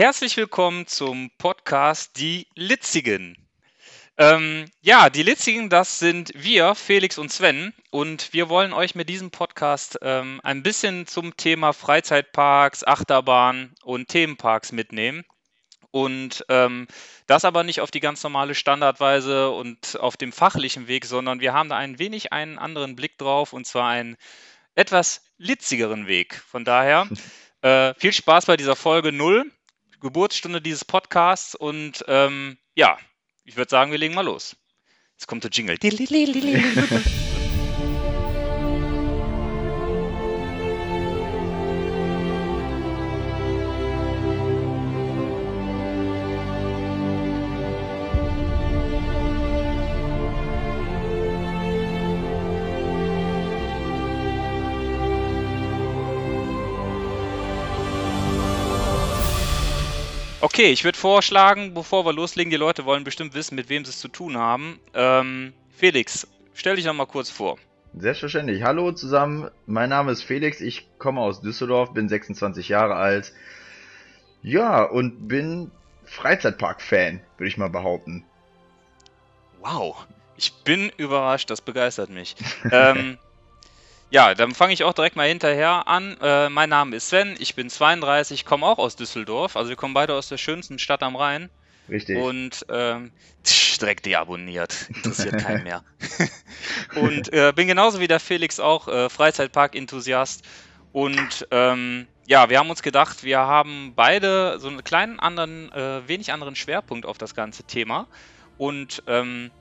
Herzlich willkommen zum Podcast Die Litzigen. Ähm, ja, die Litzigen, das sind wir, Felix und Sven. Und wir wollen euch mit diesem Podcast ähm, ein bisschen zum Thema Freizeitparks, Achterbahn und Themenparks mitnehmen. Und ähm, das aber nicht auf die ganz normale Standardweise und auf dem fachlichen Weg, sondern wir haben da ein wenig einen anderen Blick drauf und zwar einen etwas litzigeren Weg. Von daher äh, viel Spaß bei dieser Folge 0, Geburtsstunde dieses Podcasts und ähm, ja, ich würde sagen, wir legen mal los. Jetzt kommt der Jingle. Okay, ich würde vorschlagen, bevor wir loslegen, die Leute wollen bestimmt wissen, mit wem sie es zu tun haben. Ähm, Felix, stell dich noch mal kurz vor. Selbstverständlich. Hallo zusammen, mein Name ist Felix, ich komme aus Düsseldorf, bin 26 Jahre alt. Ja, und bin Freizeitpark-Fan, würde ich mal behaupten. Wow, ich bin überrascht, das begeistert mich. ähm, ja, dann fange ich auch direkt mal hinterher an. Äh, mein Name ist Sven, ich bin 32, komme auch aus Düsseldorf. Also wir kommen beide aus der schönsten Stadt am Rhein. Richtig. Und ähm, tsch, direkt deabonniert. Interessiert keinen mehr. und äh, bin genauso wie der Felix auch äh, Freizeitpark-Enthusiast. Und ähm, ja, wir haben uns gedacht, wir haben beide so einen kleinen anderen, äh, wenig anderen Schwerpunkt auf das ganze Thema. Und ähm, äh,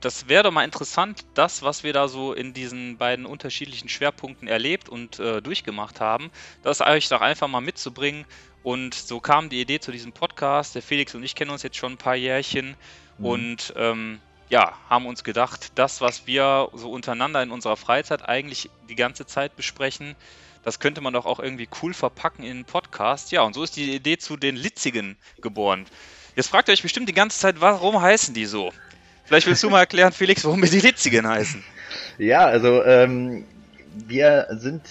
das wäre doch mal interessant, das, was wir da so in diesen beiden unterschiedlichen Schwerpunkten erlebt und äh, durchgemacht haben, das euch doch einfach mal mitzubringen. Und so kam die Idee zu diesem Podcast. Der Felix und ich kennen uns jetzt schon ein paar Jährchen mhm. und ähm, ja, haben uns gedacht, das, was wir so untereinander in unserer Freizeit eigentlich die ganze Zeit besprechen, das könnte man doch auch irgendwie cool verpacken in einen Podcast. Ja, und so ist die Idee zu den Litzigen geboren. Jetzt fragt ihr euch bestimmt die ganze Zeit, warum heißen die so? Vielleicht willst du mal erklären, Felix, warum wir die Litzigen heißen. Ja, also ähm, wir sind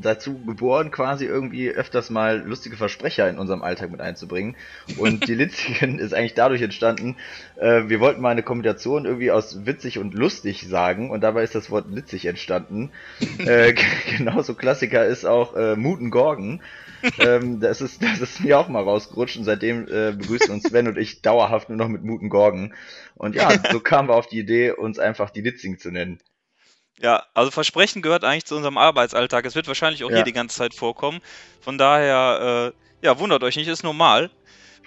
dazu geboren, quasi irgendwie öfters mal lustige Versprecher in unserem Alltag mit einzubringen. Und die Litzigen ist eigentlich dadurch entstanden, äh, wir wollten mal eine Kombination irgendwie aus witzig und lustig sagen und dabei ist das Wort litzig entstanden. äh, genauso Klassiker ist auch äh, Muten Gorgen. ähm, das, ist, das ist mir auch mal rausgerutscht und seitdem äh, begrüßen uns Sven und ich dauerhaft nur noch mit Muten Gorgen. Und ja, so kamen wir auf die Idee, uns einfach die Litzigen zu nennen. Ja, also Versprechen gehört eigentlich zu unserem Arbeitsalltag. Es wird wahrscheinlich auch ja. hier die ganze Zeit vorkommen. Von daher, äh, ja, wundert euch nicht, ist normal.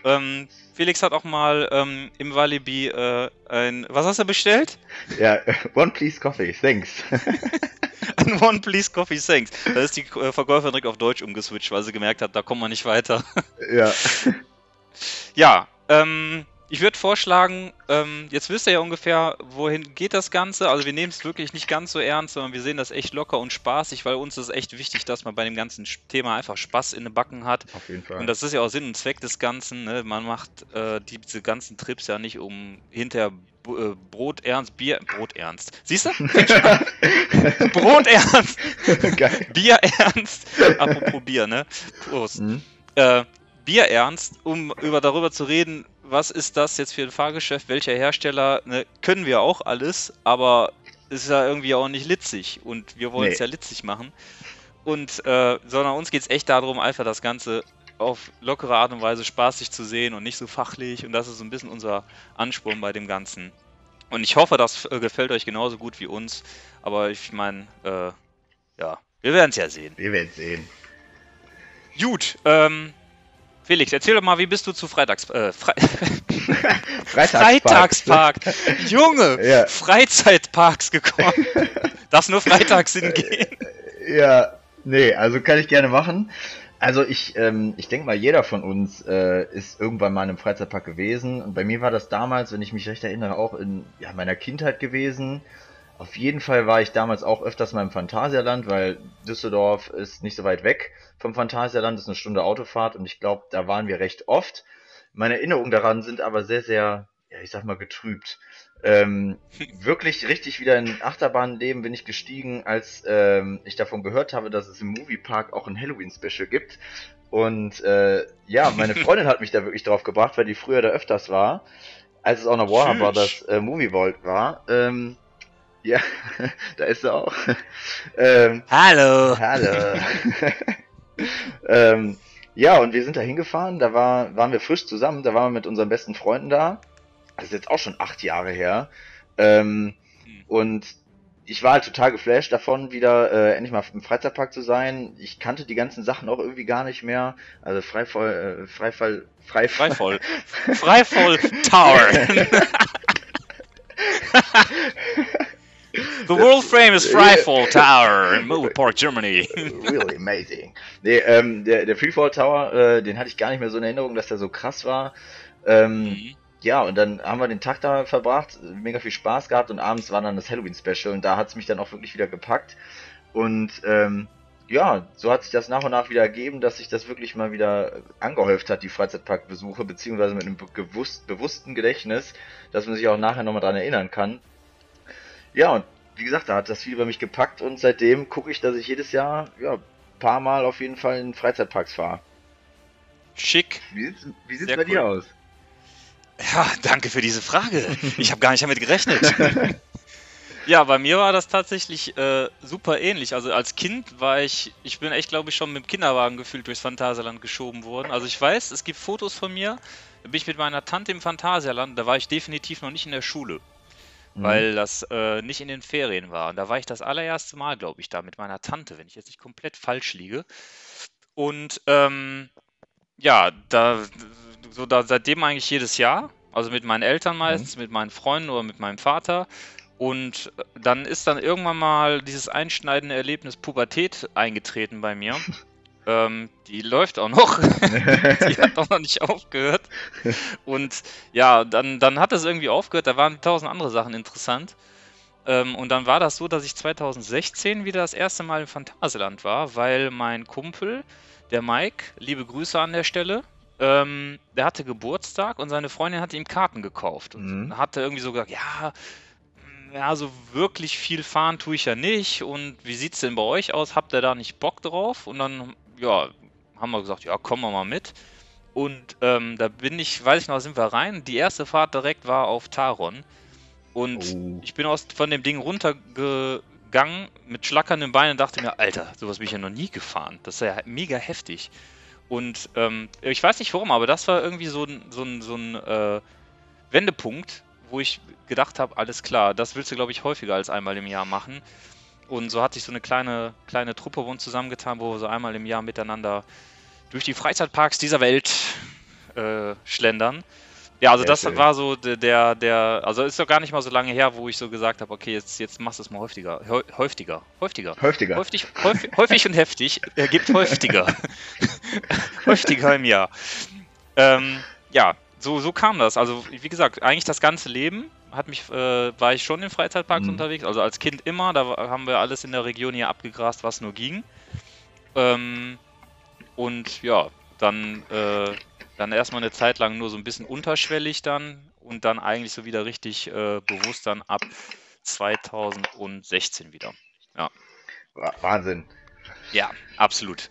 Ähm, Felix hat auch mal ähm, im Walibi äh, ein. Was hast du bestellt? Ja, One Please Coffee, thanks. ein One Please Coffee, thanks. Da ist die äh, Verkäuferin direkt auf Deutsch umgeswitcht, weil sie gemerkt hat, da kommt man nicht weiter. ja. Ja, ähm, ich würde vorschlagen, ähm, jetzt wisst ihr ja ungefähr, wohin geht das Ganze. Also wir nehmen es wirklich nicht ganz so ernst, sondern wir sehen das echt locker und spaßig, weil uns ist echt wichtig, dass man bei dem ganzen Thema einfach Spaß in den Backen hat. Auf jeden Fall. Und das ist ja auch Sinn und Zweck des Ganzen. Ne? Man macht äh, diese ganzen Trips ja nicht, um hinterher äh, Brot ernst, Bier, Brot ernst. Siehst du? Brot ernst. Bier ernst. Apropos Bier, ne? Prost. Mhm. Äh, Bier ernst, um über darüber zu reden, was ist das jetzt für ein Fahrgeschäft, welcher Hersteller, ne, können wir auch alles, aber es ist ja irgendwie auch nicht litzig und wir wollen es nee. ja litzig machen. Und, äh, sondern uns geht es echt darum, einfach das Ganze auf lockere Art und Weise spaßig zu sehen und nicht so fachlich und das ist so ein bisschen unser Ansporn bei dem Ganzen. Und ich hoffe, das äh, gefällt euch genauso gut wie uns, aber ich meine, äh, ja, wir werden es ja sehen. Wir werden es sehen. Gut, ähm, Felix, erzähl doch mal, wie bist du zu Freitags... Äh, Fre Freitagspark. Freitagspark. Junge, ja. Freizeitparks gekommen. Darf nur freitags hingehen. Ja, nee, also kann ich gerne machen. Also ich, ähm, ich denke mal, jeder von uns äh, ist irgendwann mal in einem Freizeitpark gewesen. Und bei mir war das damals, wenn ich mich recht erinnere, auch in ja, meiner Kindheit gewesen. Auf jeden Fall war ich damals auch öfters mal im Phantasialand, weil Düsseldorf ist nicht so weit weg vom Phantasialand, ist eine Stunde Autofahrt und ich glaube, da waren wir recht oft. Meine Erinnerungen daran sind aber sehr, sehr, ja, ich sag mal, getrübt. Ähm, wirklich richtig wieder in Achterbahnleben bin ich gestiegen, als ähm, ich davon gehört habe, dass es im Moviepark auch ein Halloween-Special gibt. Und äh, ja, meine Freundin hat mich da wirklich drauf gebracht, weil die früher da öfters war, als es auch noch Warner Brothers äh, Movie Vault war. Ähm, ja, da ist sie auch. ähm, hallo. Hallo. ähm, ja, und wir sind da hingefahren, da war, waren wir frisch zusammen, da waren wir mit unseren besten Freunden da. Das ist jetzt auch schon acht Jahre her. Ähm, hm. Und ich war halt total geflasht davon, wieder äh, endlich mal im Freizeitpark zu sein. Ich kannte die ganzen Sachen auch irgendwie gar nicht mehr. Also Freifall, äh, Freifall, Freifall. Freifall. Freifall Tower. The world famous Freefall Tower in Movie Park, Germany. really amazing. Nee, ähm, der, der Freefall Tower, äh, den hatte ich gar nicht mehr so in Erinnerung, dass der so krass war. Ähm, mhm. Ja, und dann haben wir den Tag da verbracht, mega viel Spaß gehabt und abends war dann das Halloween-Special und da hat es mich dann auch wirklich wieder gepackt. Und ähm, ja, so hat sich das nach und nach wieder ergeben, dass sich das wirklich mal wieder angehäuft hat, die Freizeitparkbesuche, beziehungsweise mit einem bewusst, bewussten Gedächtnis, dass man sich auch nachher nochmal dran erinnern kann. Ja, und wie gesagt, da hat das viel bei mich gepackt und seitdem gucke ich, dass ich jedes Jahr, ja, paar Mal auf jeden Fall in Freizeitparks fahre. Schick. Wie sieht's, wie sieht's bei cool. dir aus? Ja, danke für diese Frage. Ich habe gar nicht damit gerechnet. ja, bei mir war das tatsächlich äh, super ähnlich. Also als Kind war ich, ich bin echt, glaube ich, schon mit dem Kinderwagen gefühlt durchs Phantasialand geschoben worden. Also ich weiß, es gibt Fotos von mir, da bin ich mit meiner Tante im Phantasialand, da war ich definitiv noch nicht in der Schule. Mhm. Weil das äh, nicht in den Ferien war. Und da war ich das allererste Mal, glaube ich, da mit meiner Tante, wenn ich jetzt nicht komplett falsch liege. Und ähm, ja, da so da seitdem eigentlich jedes Jahr. Also mit meinen Eltern meistens, mhm. mit meinen Freunden oder mit meinem Vater. Und äh, dann ist dann irgendwann mal dieses einschneidende Erlebnis Pubertät eingetreten bei mir. ähm, die läuft auch noch. die hat auch noch nicht aufgehört. Und ja, dann, dann hat es irgendwie aufgehört. Da waren tausend andere Sachen interessant. Ähm, und dann war das so, dass ich 2016 wieder das erste Mal im Phantasialand war, weil mein Kumpel, der Mike, liebe Grüße an der Stelle, ähm, der hatte Geburtstag und seine Freundin hatte ihm Karten gekauft. Und mhm. hatte irgendwie so gesagt, ja, ja, so wirklich viel fahren tue ich ja nicht. Und wie sieht es denn bei euch aus? Habt ihr da nicht Bock drauf? Und dann, ja, haben wir gesagt, ja, kommen wir mal mit. Und ähm, da bin ich, weiß ich noch, sind wir rein. Die erste Fahrt direkt war auf Taron. Und oh. ich bin aus, von dem Ding runtergegangen mit schlackernden Beinen und dachte mir, Alter, sowas bin ich ja noch nie gefahren. Das ist ja mega heftig. Und ähm, ich weiß nicht warum, aber das war irgendwie so ein, so ein, so ein äh, Wendepunkt, wo ich gedacht habe, alles klar, das willst du, glaube ich, häufiger als einmal im Jahr machen. Und so hat sich so eine kleine, kleine Truppe uns zusammengetan, wo wir so einmal im Jahr miteinander durch die Freizeitparks dieser Welt äh, schlendern. Ja, also Sehr das schön. war so der, der, also ist doch gar nicht mal so lange her, wo ich so gesagt habe, okay, jetzt, jetzt machst du es mal häufiger. Häufiger. Häufiger. Häufiger. Häufig, häufig, häufig und heftig ergibt häufiger. häufiger im Jahr. Ähm, ja, so, so kam das. Also, wie gesagt, eigentlich das ganze Leben hat mich, äh, war ich schon in Freizeitparks mhm. unterwegs. Also als Kind immer, da haben wir alles in der Region hier abgegrast, was nur ging. Ähm, und ja, dann äh, dann erstmal eine Zeit lang nur so ein bisschen unterschwellig dann und dann eigentlich so wieder richtig äh, bewusst dann ab 2016 wieder. Ja. Wahnsinn. Ja, absolut.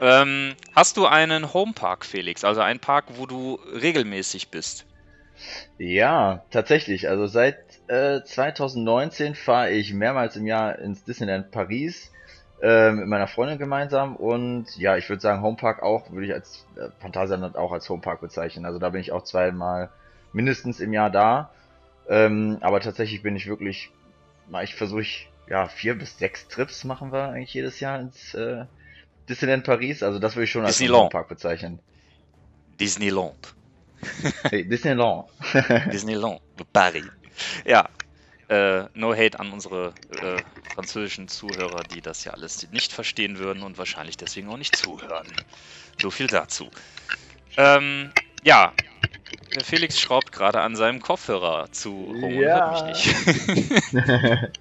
Ähm, hast du einen Homepark, Felix? Also einen Park, wo du regelmäßig bist? Ja, tatsächlich. Also seit äh, 2019 fahre ich mehrmals im Jahr ins Disneyland Paris äh, mit meiner Freundin gemeinsam und ja, ich würde sagen, Homepark auch, würde ich als äh, Phantasialand auch als Homepark bezeichnen. Also da bin ich auch zweimal mindestens im Jahr da. Ähm, aber tatsächlich bin ich wirklich, ich versuche ja, vier bis sechs Trips machen wir eigentlich jedes Jahr ins äh, Disneyland Paris. Also das würde ich schon als Homepark bezeichnen. Disneyland. Hey, Disneyland. Disneyland, Paris. Ja, äh, no hate an unsere äh, französischen Zuhörer, die das ja alles nicht verstehen würden und wahrscheinlich deswegen auch nicht zuhören. So viel dazu. Ähm, ja, der Felix schraubt gerade an seinem Kopfhörer zu rum ja. und hört mich nicht.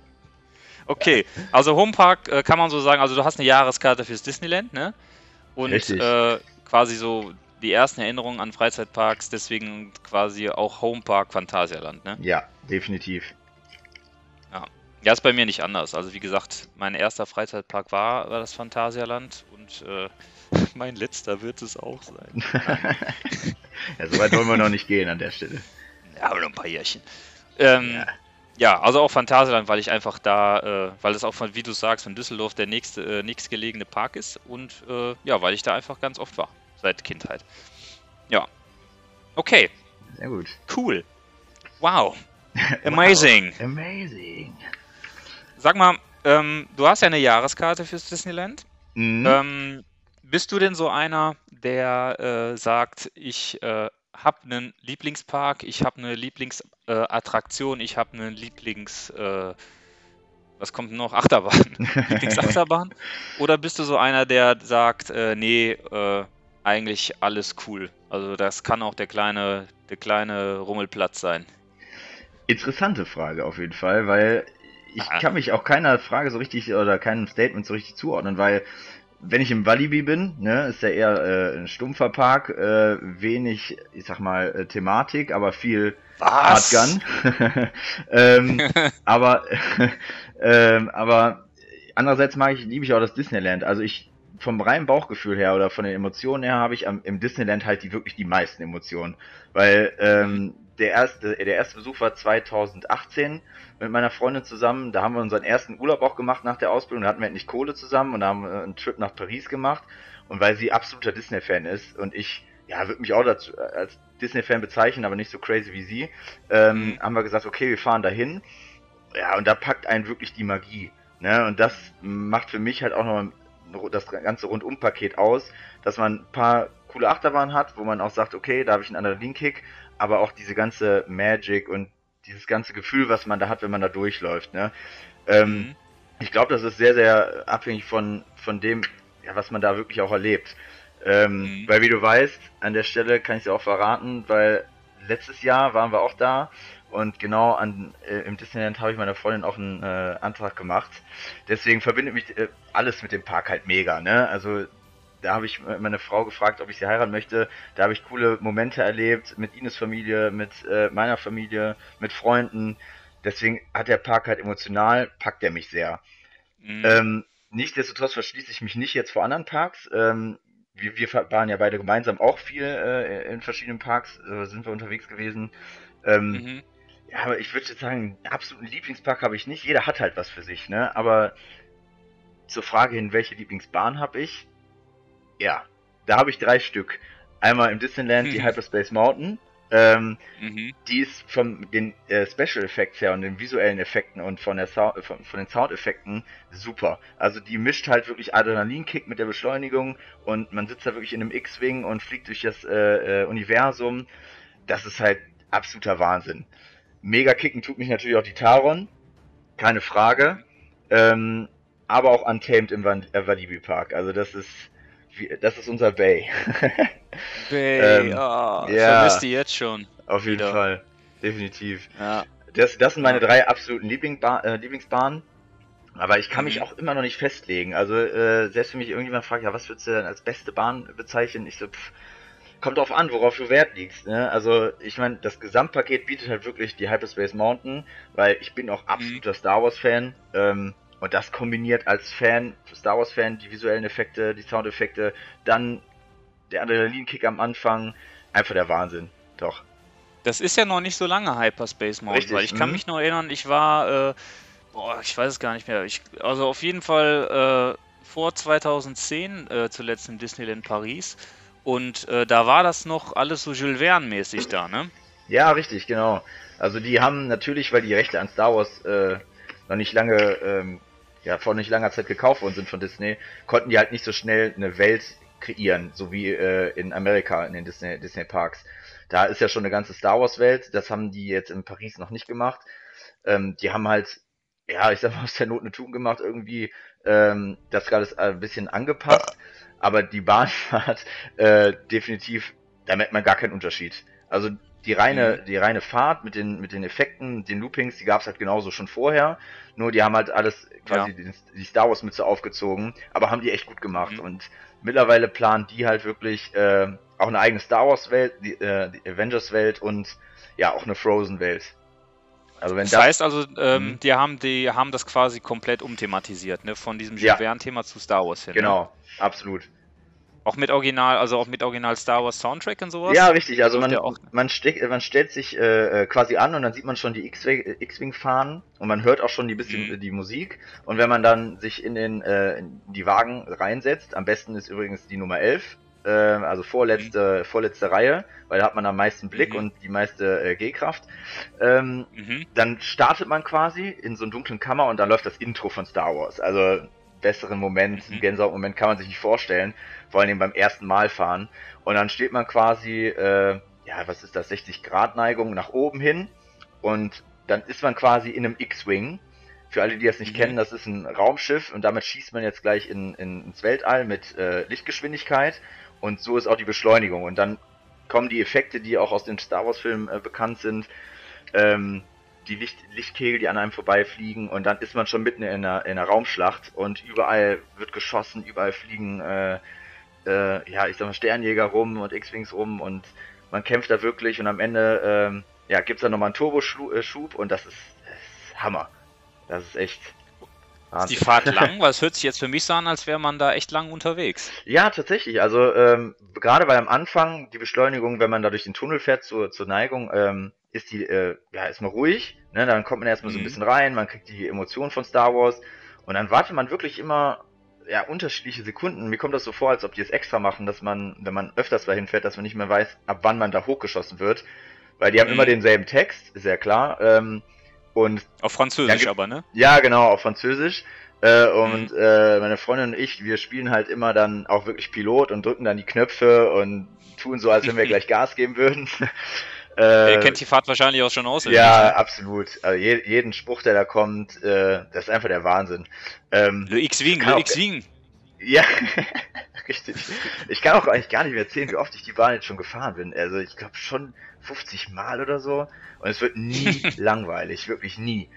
okay, also Homepark äh, kann man so sagen, also du hast eine Jahreskarte fürs Disneyland, ne? Und äh, quasi so die ersten Erinnerungen an Freizeitparks, deswegen quasi auch Homepark Phantasialand, ne? Ja, definitiv. Ja. ja, ist bei mir nicht anders. Also wie gesagt, mein erster Freizeitpark war, war das Phantasialand und äh, mein letzter wird es auch sein. ja, so weit wollen wir noch nicht gehen an der Stelle. Ja, aber noch ein paar Jährchen. Ähm, ja. ja. also auch Phantasialand, weil ich einfach da, äh, weil es auch von, wie du sagst, von Düsseldorf der nächste, äh, nächstgelegene Park ist und äh, ja, weil ich da einfach ganz oft war, seit Kindheit. Ja. Okay. Sehr gut. Cool. Wow. Amazing. wow. Amazing. Sag mal, ähm, du hast ja eine Jahreskarte fürs Disneyland. Mhm. Ähm, bist du denn so einer, der äh, sagt, ich äh, habe einen Lieblingspark, ich habe eine Lieblingsattraktion, äh, ich habe einen Lieblings... Äh, was kommt noch? Achterbahn. Lieblingsachterbahn? Oder bist du so einer, der sagt, äh, nee, äh, eigentlich alles cool? Also das kann auch der kleine, der kleine Rummelplatz sein. Interessante Frage auf jeden Fall, weil ich Aha. kann mich auch keiner Frage so richtig oder keinem Statement so richtig zuordnen, weil wenn ich im Walibi bin, ne, ist ja eher äh, ein stumpfer Park, äh, wenig, ich sag mal, äh, Thematik, aber viel Was? Hardgun. ähm, aber, ähm, aber andererseits mag ich, liebe ich auch das Disneyland. Also ich vom reinen Bauchgefühl her oder von den Emotionen her habe ich am, im Disneyland halt die wirklich die meisten Emotionen, weil ähm, der erste, der erste Besuch war 2018 mit meiner Freundin zusammen. Da haben wir unseren ersten Urlaub auch gemacht nach der Ausbildung. Da hatten wir endlich Kohle zusammen und da haben wir einen Trip nach Paris gemacht. Und weil sie absoluter Disney-Fan ist und ich, ja, würde mich auch dazu, als Disney-Fan bezeichnen, aber nicht so crazy wie sie, ähm, mhm. haben wir gesagt, okay, wir fahren dahin. Ja, und da packt einen wirklich die Magie. Ne? Und das macht für mich halt auch noch das ganze Rundum-Paket aus, dass man ein paar coole Achterbahnen hat, wo man auch sagt, okay, da habe ich einen Adrenalinkick, aber auch diese ganze Magic und dieses ganze Gefühl, was man da hat, wenn man da durchläuft. Ne? Ähm, mhm. Ich glaube, das ist sehr, sehr abhängig von, von dem, ja, was man da wirklich auch erlebt. Ähm, mhm. Weil wie du weißt, an der Stelle kann ich es auch verraten, weil letztes Jahr waren wir auch da und genau an, äh, im Disneyland habe ich meiner Freundin auch einen äh, Antrag gemacht. Deswegen verbindet mich äh, alles mit dem Park halt mega. Ne? Also da habe ich meine Frau gefragt, ob ich sie heiraten möchte. Da habe ich coole Momente erlebt mit Ines Familie, mit äh, meiner Familie, mit Freunden. Deswegen hat der Park halt emotional, packt er mich sehr. Mhm. Ähm, nichtsdestotrotz verschließe ich mich nicht jetzt vor anderen Parks. Ähm, wir, wir waren ja beide gemeinsam auch viel äh, in verschiedenen Parks, äh, sind wir unterwegs gewesen. Ähm, mhm. Ja, aber ich würde jetzt sagen, einen absoluten Lieblingspark habe ich nicht. Jeder hat halt was für sich, ne? Aber zur Frage hin, welche Lieblingsbahn habe ich? Ja, da habe ich drei Stück. Einmal im Disneyland mhm. die Hyperspace Mountain. Ähm, mhm. Die ist von den äh, Special Effects her und den visuellen Effekten und von, der Sound, von, von, den Soundeffekten super. Also die mischt halt wirklich Adrenalinkick mit der Beschleunigung und man sitzt da wirklich in einem X-Wing und fliegt durch das äh, äh, Universum. Das ist halt absoluter Wahnsinn. Mega kicken tut mich natürlich auch die Taron, keine Frage. Ähm, aber auch Untamed im Walibi Park. Also das ist das ist unser Bay. Bay, ähm, oh, ja, vermisst die jetzt schon. Auf jeden wieder. Fall, definitiv. Ja. Das, das sind meine drei absoluten Lieblingsba äh, Lieblingsbahnen. Aber ich kann mhm. mich auch immer noch nicht festlegen. Also äh, selbst wenn mich irgendjemand fragt, ja, was würdest du denn als beste Bahn bezeichnen? Ich so, pff, kommt drauf an, worauf du Wert legst. Ne? Also ich meine, das Gesamtpaket bietet halt wirklich die Hyperspace Mountain, weil ich bin auch absoluter mhm. Star Wars Fan. Ähm, und das kombiniert als Fan, Star Wars Fan, die visuellen Effekte, die Soundeffekte, dann der Adrenalinkick am Anfang, einfach der Wahnsinn. Doch. Das ist ja noch nicht so lange Hyperspace Mountain, Richtig. weil ich kann mhm. mich noch erinnern, ich war, äh, boah, ich weiß es gar nicht mehr. Ich, also auf jeden Fall äh, vor 2010 äh, zuletzt im Disneyland Paris. Und äh, da war das noch alles so Jules Verne-mäßig da, ne? Ja, richtig, genau. Also die haben natürlich, weil die Rechte an Star Wars äh, noch nicht lange ähm, ja vor nicht langer Zeit gekauft worden sind von Disney, konnten die halt nicht so schnell eine Welt kreieren, so wie äh, in Amerika in den Disney, Disney Parks. Da ist ja schon eine ganze Star Wars Welt, das haben die jetzt in Paris noch nicht gemacht. Ähm, die haben halt, ja, ich sag mal, aus der Not eine Tugend gemacht, irgendwie ähm, das gerade ein bisschen angepasst, aber die Bahnfahrt äh, definitiv, da merkt man gar keinen Unterschied. Also die reine, mhm. die reine Fahrt mit den, mit den Effekten, den Loopings, die gab es halt genauso schon vorher. Nur die haben halt alles quasi ja. die, die, Star Wars Mütze aufgezogen, aber haben die echt gut gemacht. Mhm. Und mittlerweile planen die halt wirklich äh, auch eine eigene Star Wars Welt, die, äh, die Avengers Welt und ja auch eine Frozen Welt. Also das, das heißt also, ähm, mhm. die haben die haben das quasi komplett umthematisiert, ne? Von diesem ja. Verne-Thema zu Star Wars hin. Ne? Genau, ne? absolut. Auch mit Original, also auch mit Original Star Wars Soundtrack und sowas? Ja, richtig. Also man, man, steck, man stellt sich äh, äh, quasi an und dann sieht man schon die X-Wing-Fahnen und man hört auch schon die bisschen mhm. die Musik. Und wenn man dann sich in den äh, in die Wagen reinsetzt, am besten ist übrigens die Nummer 11, äh, also vorletzte, mhm. vorletzte Reihe, weil da hat man am meisten Blick mhm. und die meiste äh, G-Kraft. Ähm, mhm. Dann startet man quasi in so einen dunklen Kammer und dann läuft das Intro von Star Wars. Also besseren Moment, mhm. Gänsehaut-Moment kann man sich nicht vorstellen, vor allem beim ersten Mal fahren. Und dann steht man quasi, äh, ja, was ist das, 60 Grad Neigung nach oben hin und dann ist man quasi in einem X-Wing. Für alle, die das nicht mhm. kennen, das ist ein Raumschiff und damit schießt man jetzt gleich in, in, ins Weltall mit äh, Lichtgeschwindigkeit und so ist auch die Beschleunigung. Und dann kommen die Effekte, die auch aus den Star Wars-Filmen äh, bekannt sind. Ähm, die Licht, Lichtkegel, die an einem vorbeifliegen und dann ist man schon mitten in einer, in einer Raumschlacht und überall wird geschossen, überall fliegen, äh, äh, ja, ich sag mal, Sternjäger rum und X-Wings rum und man kämpft da wirklich und am Ende, äh, ja, gibt's dann nochmal einen Turboschub äh, und das ist, das ist Hammer. Das ist echt. Ist die Fahrt lang? Weil es hört sich jetzt für mich so an, als wäre man da echt lang unterwegs. Ja, tatsächlich. Also ähm, gerade weil am Anfang die Beschleunigung, wenn man da durch den Tunnel fährt zur, zur Neigung, ähm, ist die äh, ja erstmal ruhig. Ne? Dann kommt man erstmal mhm. so ein mhm. bisschen rein, man kriegt die Emotionen von Star Wars und dann wartet man wirklich immer ja, unterschiedliche Sekunden. Mir kommt das so vor, als ob die es extra machen, dass man, wenn man öfters dahin fährt, dass man nicht mehr weiß, ab wann man da hochgeschossen wird. Weil die haben mhm. immer denselben Text, ist ja klar. Ähm, und auf Französisch aber, ne? Ja, genau, auf Französisch. Äh, und mhm. äh, meine Freundin und ich, wir spielen halt immer dann auch wirklich Pilot und drücken dann die Knöpfe und tun so, als wenn wir gleich Gas geben würden. Äh, er kennt die Fahrt wahrscheinlich auch schon aus. Ja, nicht? absolut. Also je, jeden Spruch, der da kommt, äh, das ist einfach der Wahnsinn. Ähm, Le X-Wing, Le X-Wing. Ja, richtig. Ich kann auch eigentlich gar nicht mehr erzählen, wie oft ich die Bahn jetzt schon gefahren bin. Also ich glaube schon 50 Mal oder so. Und es wird nie langweilig, wirklich nie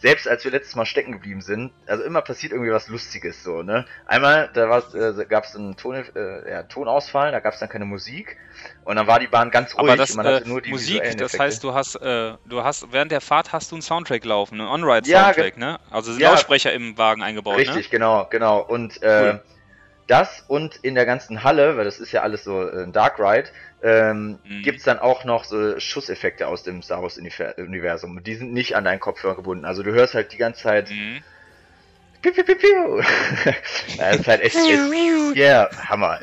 selbst als wir letztes Mal stecken geblieben sind, also immer passiert irgendwie was Lustiges so, ne? Einmal, da äh, gab es einen Ton, äh, ja, Tonausfall, da gab es dann keine Musik und dann war die Bahn ganz ruhig Aber das, und man hatte äh, nur die Musik, das heißt, du hast, äh, du hast während der Fahrt hast du einen Soundtrack laufen, einen On-Ride-Soundtrack, ja, ne? Also sind ja, Lautsprecher im Wagen eingebaut, richtig, ne? Richtig, genau, genau. Und äh, cool. Das und in der ganzen Halle, weil das ist ja alles so ein Dark Ride, ähm, mhm. gibt es dann auch noch so Schusseffekte aus dem Star Wars Universum. Die sind nicht an deinen Kopfhörer gebunden. Also du hörst halt die ganze Zeit. Mhm. Piu, piu, piu, piu. das ist halt echt. Ja, yeah, Hammer.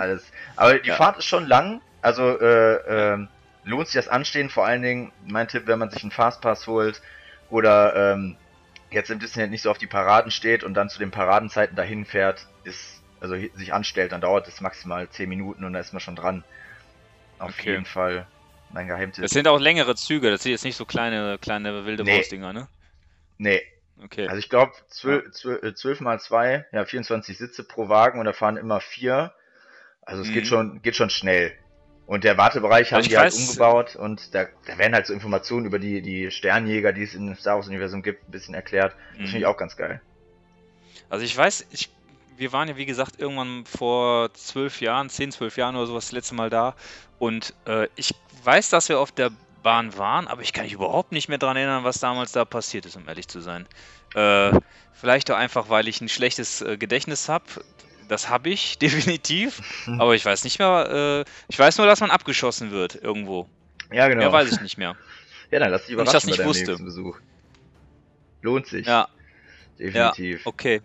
Alles. Aber die ja. Fahrt ist schon lang. Also äh, äh, lohnt sich das Anstehen. Vor allen Dingen, mein Tipp, wenn man sich einen Fastpass holt oder ähm, jetzt im Disneyland nicht so auf die Paraden steht und dann zu den Paradenzeiten dahin fährt, ist also sich anstellt, dann dauert es maximal 10 Minuten und da ist man schon dran. Auf okay. jeden Fall mein Geheimtipp. Das sind auch längere Züge, das sind jetzt nicht so kleine, kleine wilde nee. Wurstdinger, ne? Nee. Okay. Also ich glaube, 12, 12, 12 mal 2, ja, 24 Sitze pro Wagen und da fahren immer vier. Also es mhm. geht schon, geht schon schnell. Und der Wartebereich haben die halt weiß, halt umgebaut und da, da werden halt so Informationen über die, die Sternjäger, die es im Star Wars-Universum gibt, ein bisschen erklärt. Das mhm. finde ich auch ganz geil. Also ich weiß, ich wir waren ja, wie gesagt, irgendwann vor zwölf Jahren, zehn, zwölf Jahren oder sowas das letzte Mal da. Und äh, ich weiß, dass wir auf der Bahn waren, aber ich kann mich überhaupt nicht mehr daran erinnern, was damals da passiert ist, um ehrlich zu sein. Äh, vielleicht auch einfach, weil ich ein schlechtes äh, Gedächtnis habe. Das habe ich definitiv. aber ich weiß nicht mehr. Äh, ich weiß nur, dass man abgeschossen wird irgendwo. Ja, genau. Mehr weiß ich nicht mehr. ja, dann lass dich überraschen ich das nicht wusste. Besuch. Lohnt sich. Ja. Definitiv. Ja, okay.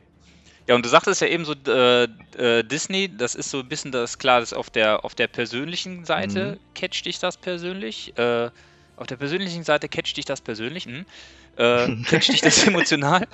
Ja, und du sagtest ja eben so, äh, äh, Disney, das ist so ein bisschen das, klar, das auf der, auf der persönlichen Seite mhm. catcht dich das persönlich. Äh, auf der persönlichen Seite catcht dich das persönlich. Hm? Äh, catcht dich das emotional.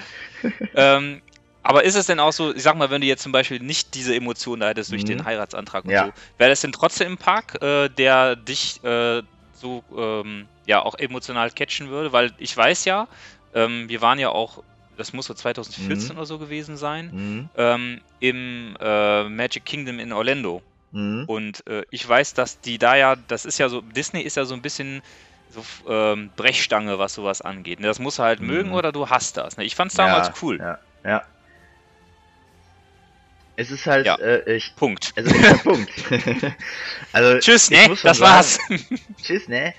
ähm, aber ist es denn auch so, ich sag mal, wenn du jetzt zum Beispiel nicht diese Emotionen hättest durch mhm. den Heiratsantrag und ja. so, wäre das denn trotzdem ein Park, äh, der dich äh, so ähm, ja auch emotional catchen würde? Weil ich weiß ja, ähm, wir waren ja auch das muss so 2014 mhm. oder so gewesen sein, mhm. ähm, im äh, Magic Kingdom in Orlando. Mhm. Und äh, ich weiß, dass die da ja, das ist ja so, Disney ist ja so ein bisschen so ähm, Brechstange, was sowas angeht. Ne? Das musst du halt mhm. mögen oder du hast das. Ne? Ich fand es damals ja, cool. Ja, ja. Es ist halt, ja. äh, ich, Punkt. Also, Punkt. also, Tschüss, ne? Das war's. Tschüss, ne?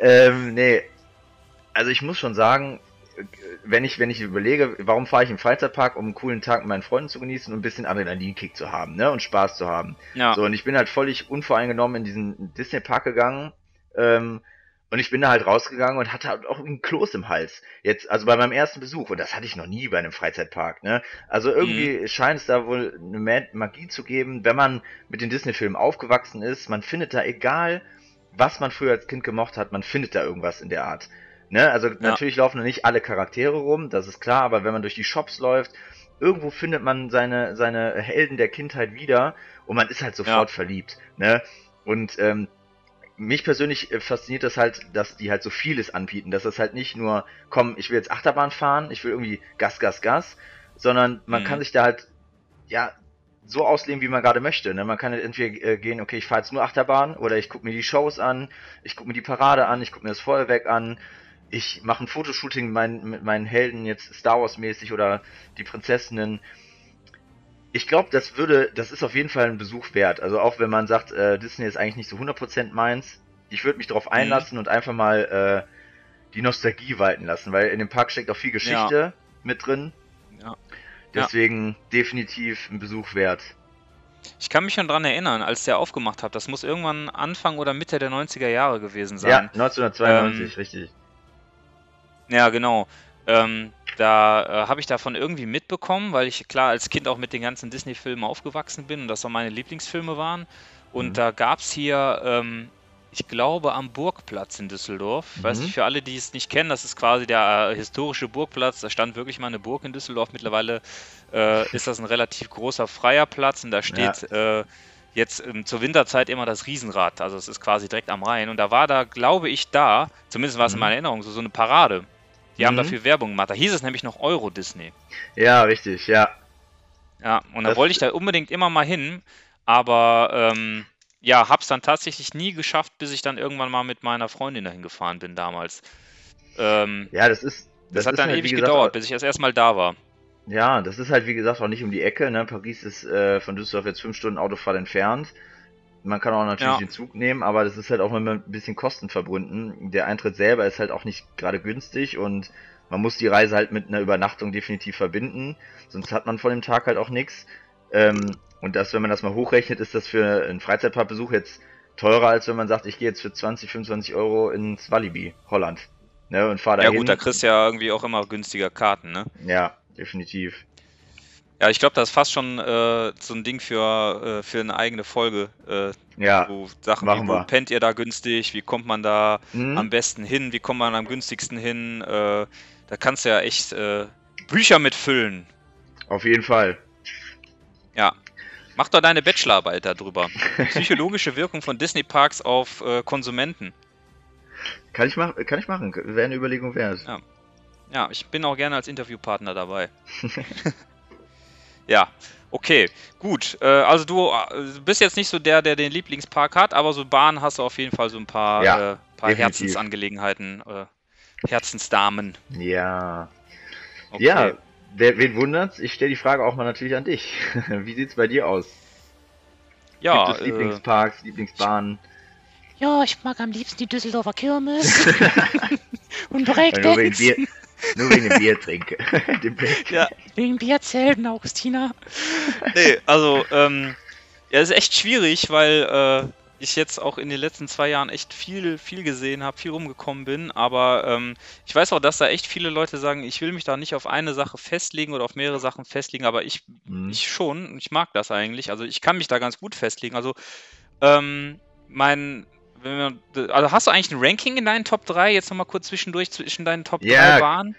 Ähm, nee. Also ich muss schon sagen, wenn ich, wenn ich überlege, warum fahre ich im Freizeitpark, um einen coolen Tag mit meinen Freunden zu genießen und ein bisschen Adrenalinkick zu haben, ne? Und Spaß zu haben. Ja. So, und ich bin halt völlig unvoreingenommen in diesen Disney-Park gegangen. Ähm, und ich bin da halt rausgegangen und hatte halt auch ein Kloß im Hals. Jetzt, also bei meinem ersten Besuch. Und das hatte ich noch nie bei einem Freizeitpark, ne? Also irgendwie mhm. scheint es da wohl eine Magie zu geben, wenn man mit den Disney-Filmen aufgewachsen ist. Man findet da, egal was man früher als Kind gemocht hat, man findet da irgendwas in der Art. Ne? Also ja. natürlich laufen da nicht alle Charaktere rum, das ist klar, aber wenn man durch die Shops läuft, irgendwo findet man seine, seine Helden der Kindheit wieder und man ist halt sofort ja. verliebt. Ne? Und ähm, mich persönlich äh, fasziniert das halt, dass die halt so vieles anbieten, dass das halt nicht nur, komm, ich will jetzt Achterbahn fahren, ich will irgendwie Gas, Gas, Gas, sondern man mhm. kann sich da halt, ja, so ausleben, wie man gerade möchte. Ne? Man kann halt entweder äh, gehen, okay, ich fahre jetzt nur Achterbahn oder ich gucke mir die Shows an, ich gucke mir die Parade an, ich gucke mir das Feuerwerk an, ich mache ein Fotoshooting mit meinen, mit meinen Helden jetzt Star Wars mäßig oder die Prinzessinnen. Ich glaube, das würde, das ist auf jeden Fall ein Besuch wert. Also auch wenn man sagt, äh, Disney ist eigentlich nicht so 100% meins, ich würde mich darauf mhm. einlassen mhm. und einfach mal äh, die Nostalgie walten lassen, weil in dem Park steckt auch viel Geschichte ja. mit drin. Ja. Deswegen ja. definitiv ein Besuch wert. Ich kann mich schon dran erinnern, als der aufgemacht hat. Das muss irgendwann Anfang oder Mitte der 90er Jahre gewesen sein. Ja, 1992, ähm, richtig. Ja, genau. Ähm, da äh, habe ich davon irgendwie mitbekommen, weil ich klar als Kind auch mit den ganzen Disney-Filmen aufgewachsen bin und das auch meine Lieblingsfilme waren. Und mhm. da gab es hier, ähm, ich glaube, am Burgplatz in Düsseldorf. Ich mhm. weiß nicht, für alle, die es nicht kennen, das ist quasi der äh, historische Burgplatz. Da stand wirklich mal eine Burg in Düsseldorf. Mittlerweile äh, ist das ein relativ großer freier Platz und da steht. Ja. Äh, jetzt ähm, zur Winterzeit immer das Riesenrad. Also es ist quasi direkt am Rhein. Und da war da, glaube ich, da, zumindest war es mhm. in meiner Erinnerung, so, so eine Parade. Die mhm. haben dafür Werbung gemacht. Da hieß es nämlich noch Euro Disney. Ja, richtig, ja. Ja, und da wollte ich da unbedingt immer mal hin, aber ähm, ja, hab's dann tatsächlich nie geschafft, bis ich dann irgendwann mal mit meiner Freundin dahin gefahren bin damals. Ähm, ja, das ist. Das, das hat dann halt, ewig gesagt, gedauert, bis ich erst erstmal da war. Ja, das ist halt wie gesagt auch nicht um die Ecke. Ne? Paris ist äh, von Düsseldorf jetzt fünf Stunden Autofahrt entfernt. Man kann auch natürlich ja. den Zug nehmen, aber das ist halt auch immer ein bisschen Kosten verbunden. Der Eintritt selber ist halt auch nicht gerade günstig und man muss die Reise halt mit einer Übernachtung definitiv verbinden, sonst hat man von dem Tag halt auch nichts. Ähm, und das, wenn man das mal hochrechnet, ist das für einen Freizeitparkbesuch jetzt teurer, als wenn man sagt, ich gehe jetzt für 20, 25 Euro ins Walibi, Holland. Ne, und fahr da Ja gut, da kriegst du ja irgendwie auch immer günstiger Karten, ne? Ja, definitiv. Ja, ich glaube, das ist fast schon äh, so ein Ding für, äh, für eine eigene Folge. Äh, ja, so Sachen wie, wo wir. pennt ihr da günstig, wie kommt man da mhm. am besten hin, wie kommt man am günstigsten hin. Äh, da kannst du ja echt äh, Bücher mitfüllen. Auf jeden Fall. Ja. Mach doch deine Bachelorarbeit darüber. Psychologische Wirkung von Disney-Parks auf äh, Konsumenten. Kann ich, mach, kann ich machen, wäre eine Überlegung wert. Ja. ja, ich bin auch gerne als Interviewpartner dabei. Ja, okay, gut. Äh, also du äh, bist jetzt nicht so der, der den Lieblingspark hat, aber so Bahn hast du auf jeden Fall so ein paar, ja, äh, paar Herzensangelegenheiten, äh, Herzensdamen. Ja. Okay. Ja, wer, wen wundert's? Ich stelle die Frage auch mal natürlich an dich. Wie sieht's bei dir aus? Ja. Gibt es äh, Lieblingsparks, Lieblingsbahnen? Ja, ich mag am liebsten die Düsseldorfer Kirmes und Breakdance. Nur wegen dem Bier trinke. dem ja. Wegen Bierzelten, Augustina. Nee, also, ähm, ja, ist echt schwierig, weil äh, ich jetzt auch in den letzten zwei Jahren echt viel, viel gesehen habe, viel rumgekommen bin. Aber ähm, ich weiß auch, dass da echt viele Leute sagen, ich will mich da nicht auf eine Sache festlegen oder auf mehrere Sachen festlegen, aber ich, mhm. ich schon, ich mag das eigentlich. Also ich kann mich da ganz gut festlegen. Also ähm, mein wir, also hast du eigentlich ein Ranking in deinen Top 3? Jetzt nochmal kurz zwischendurch zwischen deinen Top ja, 3 Bahnen?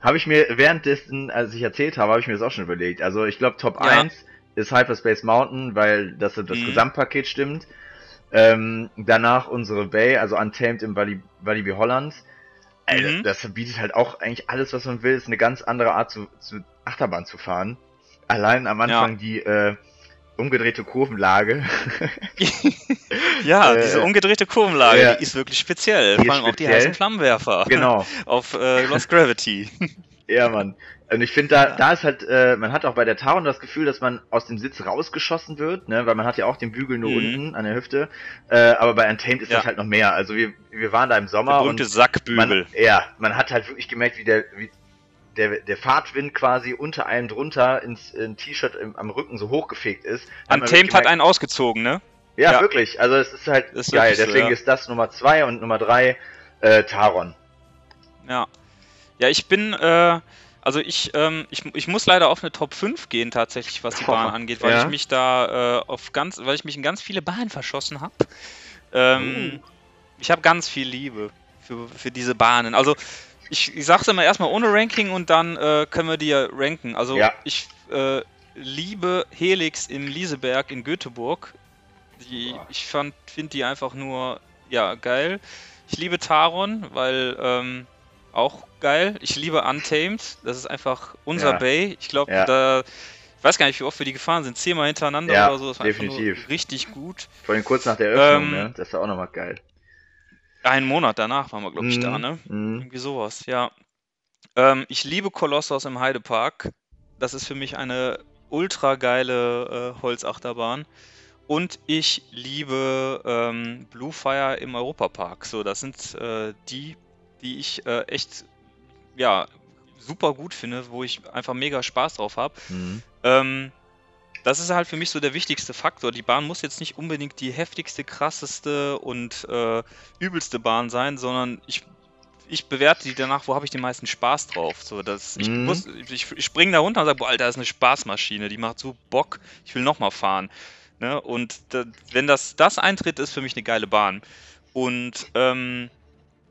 Habe ich mir währenddessen, als ich erzählt habe, habe ich mir das auch schon überlegt. Also ich glaube Top ja. 1 ist Hyperspace Mountain, weil das das mhm. Gesamtpaket stimmt. Ähm, danach unsere Bay, also Untamed im Walibi, Holland. Mhm. das, das bietet halt auch eigentlich alles, was man will. Ist eine ganz andere Art zu, zu Achterbahn zu fahren. Allein am Anfang ja. die äh, umgedrehte Kurvenlage. ja, äh, diese umgedrehte Kurvenlage, ja, die ist wirklich speziell. Vor allem auch die heißen Flammenwerfer. Genau. Auf äh, Lost Gravity. Ja, Mann. Und ich finde, da, da ist halt, äh, man hat auch bei der Taron das Gefühl, dass man aus dem Sitz rausgeschossen wird, ne, weil man hat ja auch den Bügel nur Mhm. unten an der Hüfte. Äh, aber bei Untamed ist Ja. das halt noch mehr. Also wir, wir waren da im Der Sommer berühmte und Sackbügel. man, ja, man hat halt wirklich gemerkt, wie der, wie der, der Fahrtwind quasi unter einem drunter ins in T-Shirt am Rücken so hochgefegt ist. Untamed hat einen ausgezogen, ne? Ja, ja. wirklich. Also es ist halt Das ist geil. so, Deswegen ja. ist das Nummer zwei und Nummer drei äh, Taron. Ja. Ja, ich bin, äh, also ich, ähm, ich, ich muss leider auf eine Top 5 gehen tatsächlich, was die Boah, Bahn angeht, weil ja. ich mich da äh, auf ganz, weil ich mich in ganz viele Bahnen verschossen habe. Ähm, Ich habe ganz viel Liebe für, für diese Bahnen. Also ich, ich sag's immer erstmal ohne Ranking und dann äh, können wir die ja ranken. Also Ja. ich äh, liebe Helix im Lieseberg in Göteborg. Die, ich fand, finde die einfach nur, ja, geil. Ich liebe Taron, weil ähm, auch geil. Ich liebe Untamed. Das ist einfach unser Ja. Bay. Ich glaube, Ja. da. Ich weiß gar nicht, wie oft wir die gefahren sind. Zehnmal hintereinander Ja, oder so. Das war definitiv. richtig gut. Vor allem kurz nach der Eröffnung, Ähm, ne? Das ist auch nochmal geil. Einen Monat danach waren wir, glaube ich, da, Mhm, ne? mhm. Irgendwie sowas, ja. Ähm, ich liebe Kolossos im Heidepark. Das ist für mich eine ultra geile äh, Holzachterbahn. Und ich liebe ähm, Blue Fire im Europapark. So, das sind äh, die, die ich äh, echt, ja, super gut finde, wo ich einfach mega Spaß drauf habe. Mhm. Ähm, das ist halt für mich so der wichtigste Faktor. Die Bahn muss jetzt nicht unbedingt die heftigste, krasseste und äh, übelste Bahn sein, sondern ich, ich bewerte die danach, wo habe ich den meisten Spaß drauf. So, dass ich, Mhm. muss, ich, ich springe da runter und sage, boah, Alter, das ist eine Spaßmaschine, die macht so Bock, ich will nochmal fahren. Ne? Und da, wenn das, das eintritt, ist für mich eine geile Bahn. Und ähm,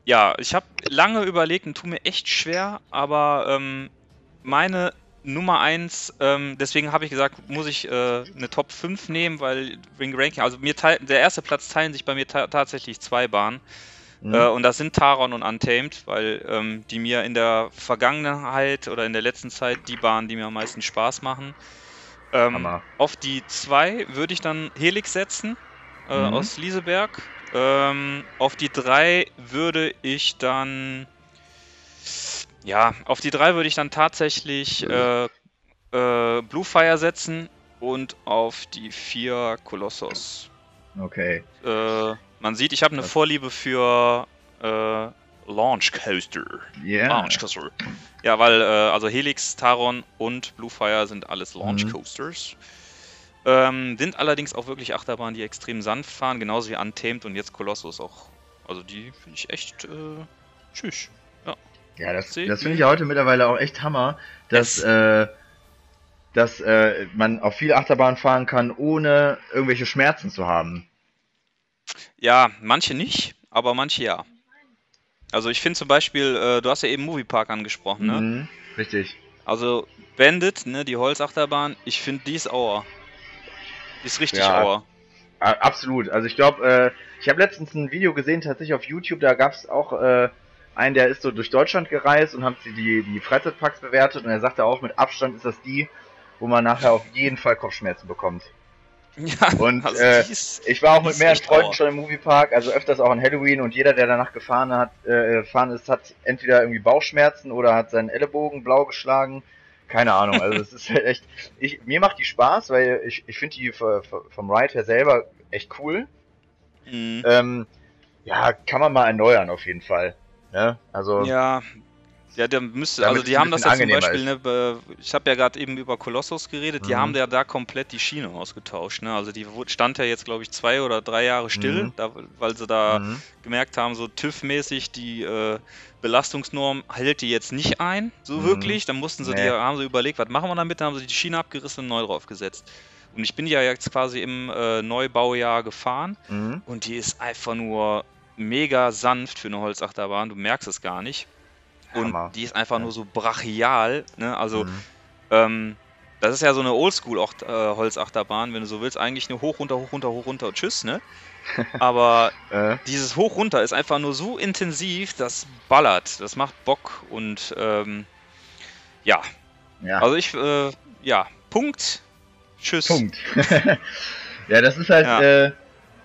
ja, ich habe lange überlegt und tue mir echt schwer, aber ähm, meine Nummer 1, ähm, deswegen habe ich gesagt, muss ich äh, eine Top 5 nehmen, weil Ring Ranking, also mir teil, der erste Platz teilen sich bei mir ta tatsächlich zwei Bahnen. Mhm. Äh, und das sind Taron und Untamed, weil ähm, die mir in der Vergangenheit oder in der letzten Zeit die Bahnen, die mir am meisten Spaß machen. Ähm, auf die 2 würde ich dann Helix setzen äh, Mhm. aus Lieseberg. Ähm, auf die 3 würde ich dann. Ja, auf die 3 würde ich dann tatsächlich äh, äh, Blue Fire setzen und auf die 4 Kolossos. Okay. Äh, man sieht, ich habe eine? Vorliebe für äh, Launch Coaster. Ja. Launch Coaster. Ja, weil äh, also Helix, Taron und Blue Fire sind alles Launch Mhm. Coasters. Ähm, sind allerdings auch wirklich Achterbahnen, die extrem sanft fahren, genauso wie Untamed und jetzt Colossus auch. Also die finde ich echt äh, tschüss. Ja, das, das finde ich ja heute mittlerweile auch echt Hammer, dass, äh, dass äh, man auf viele Achterbahnen fahren kann, ohne irgendwelche Schmerzen zu haben. Ja, manche nicht, aber manche ja. Also ich finde zum Beispiel, äh, du hast ja eben Moviepark angesprochen, ne? Mhm. Richtig. Also Bandit, ne, die Holzachterbahn, ich finde die ist Auer. Die ist richtig Ja. Auer. Absolut. Also ich glaube, äh, ich habe letztens ein Video gesehen, tatsächlich auf YouTube, da gab es auch äh, einen, der ist so durch Deutschland gereist und hat sie die, die Freizeitparks bewertet und er sagte auch, mit Abstand ist das die, wo man nachher auf jeden Fall Kopfschmerzen bekommt. Ja, Und, also äh, ist, Ich war auch mit mehreren Freunden schon im Moviepark, also öfters auch an Halloween und jeder, der danach gefahren hat, äh, gefahren ist, hat entweder irgendwie Bauchschmerzen oder hat seinen Ellenbogen blau geschlagen. Keine Ahnung, also es ist halt echt. Ich, mir macht die Spaß, weil ich, ich finde die vom Ride her selber echt cool. mh, Ähm, ja, kann man mal erneuern auf jeden Fall. Ne? Also ja, ja, der müsste, also die haben das ja zum Beispiel, ne, ich habe ja gerade eben über Kolossus geredet, die Mhm. haben ja da komplett die Schiene ausgetauscht, ne? Also die stand ja jetzt, glaube ich, zwei oder drei Jahre still, Mhm. da, weil sie da mhm. gemerkt haben, so TÜV-mäßig die äh, Belastungsnorm hält die jetzt nicht ein, so Mhm. wirklich. Dann mussten sie die, Nee. haben sie überlegt, was machen wir damit, dann haben sie die Schiene abgerissen und neu draufgesetzt. Und ich bin ja jetzt quasi im äh, Neubaujahr gefahren Mhm. und die ist einfach nur mega sanft für eine Holzachterbahn, du merkst es gar nicht. Und Hammer. die ist einfach Ja. nur so brachial, ne? Also Mhm. ähm, das ist ja so eine Oldschool-Holzachterbahn, wenn du so willst, eigentlich nur hoch, runter, hoch, runter, hoch, runter und tschüss, ne? Aber Äh, dieses Hoch runter ist einfach nur so intensiv, das ballert, das macht Bock und ähm, ja, ja. also ich, äh, ja, Punkt, tschüss. Punkt. ja, das ist halt, Ja. äh,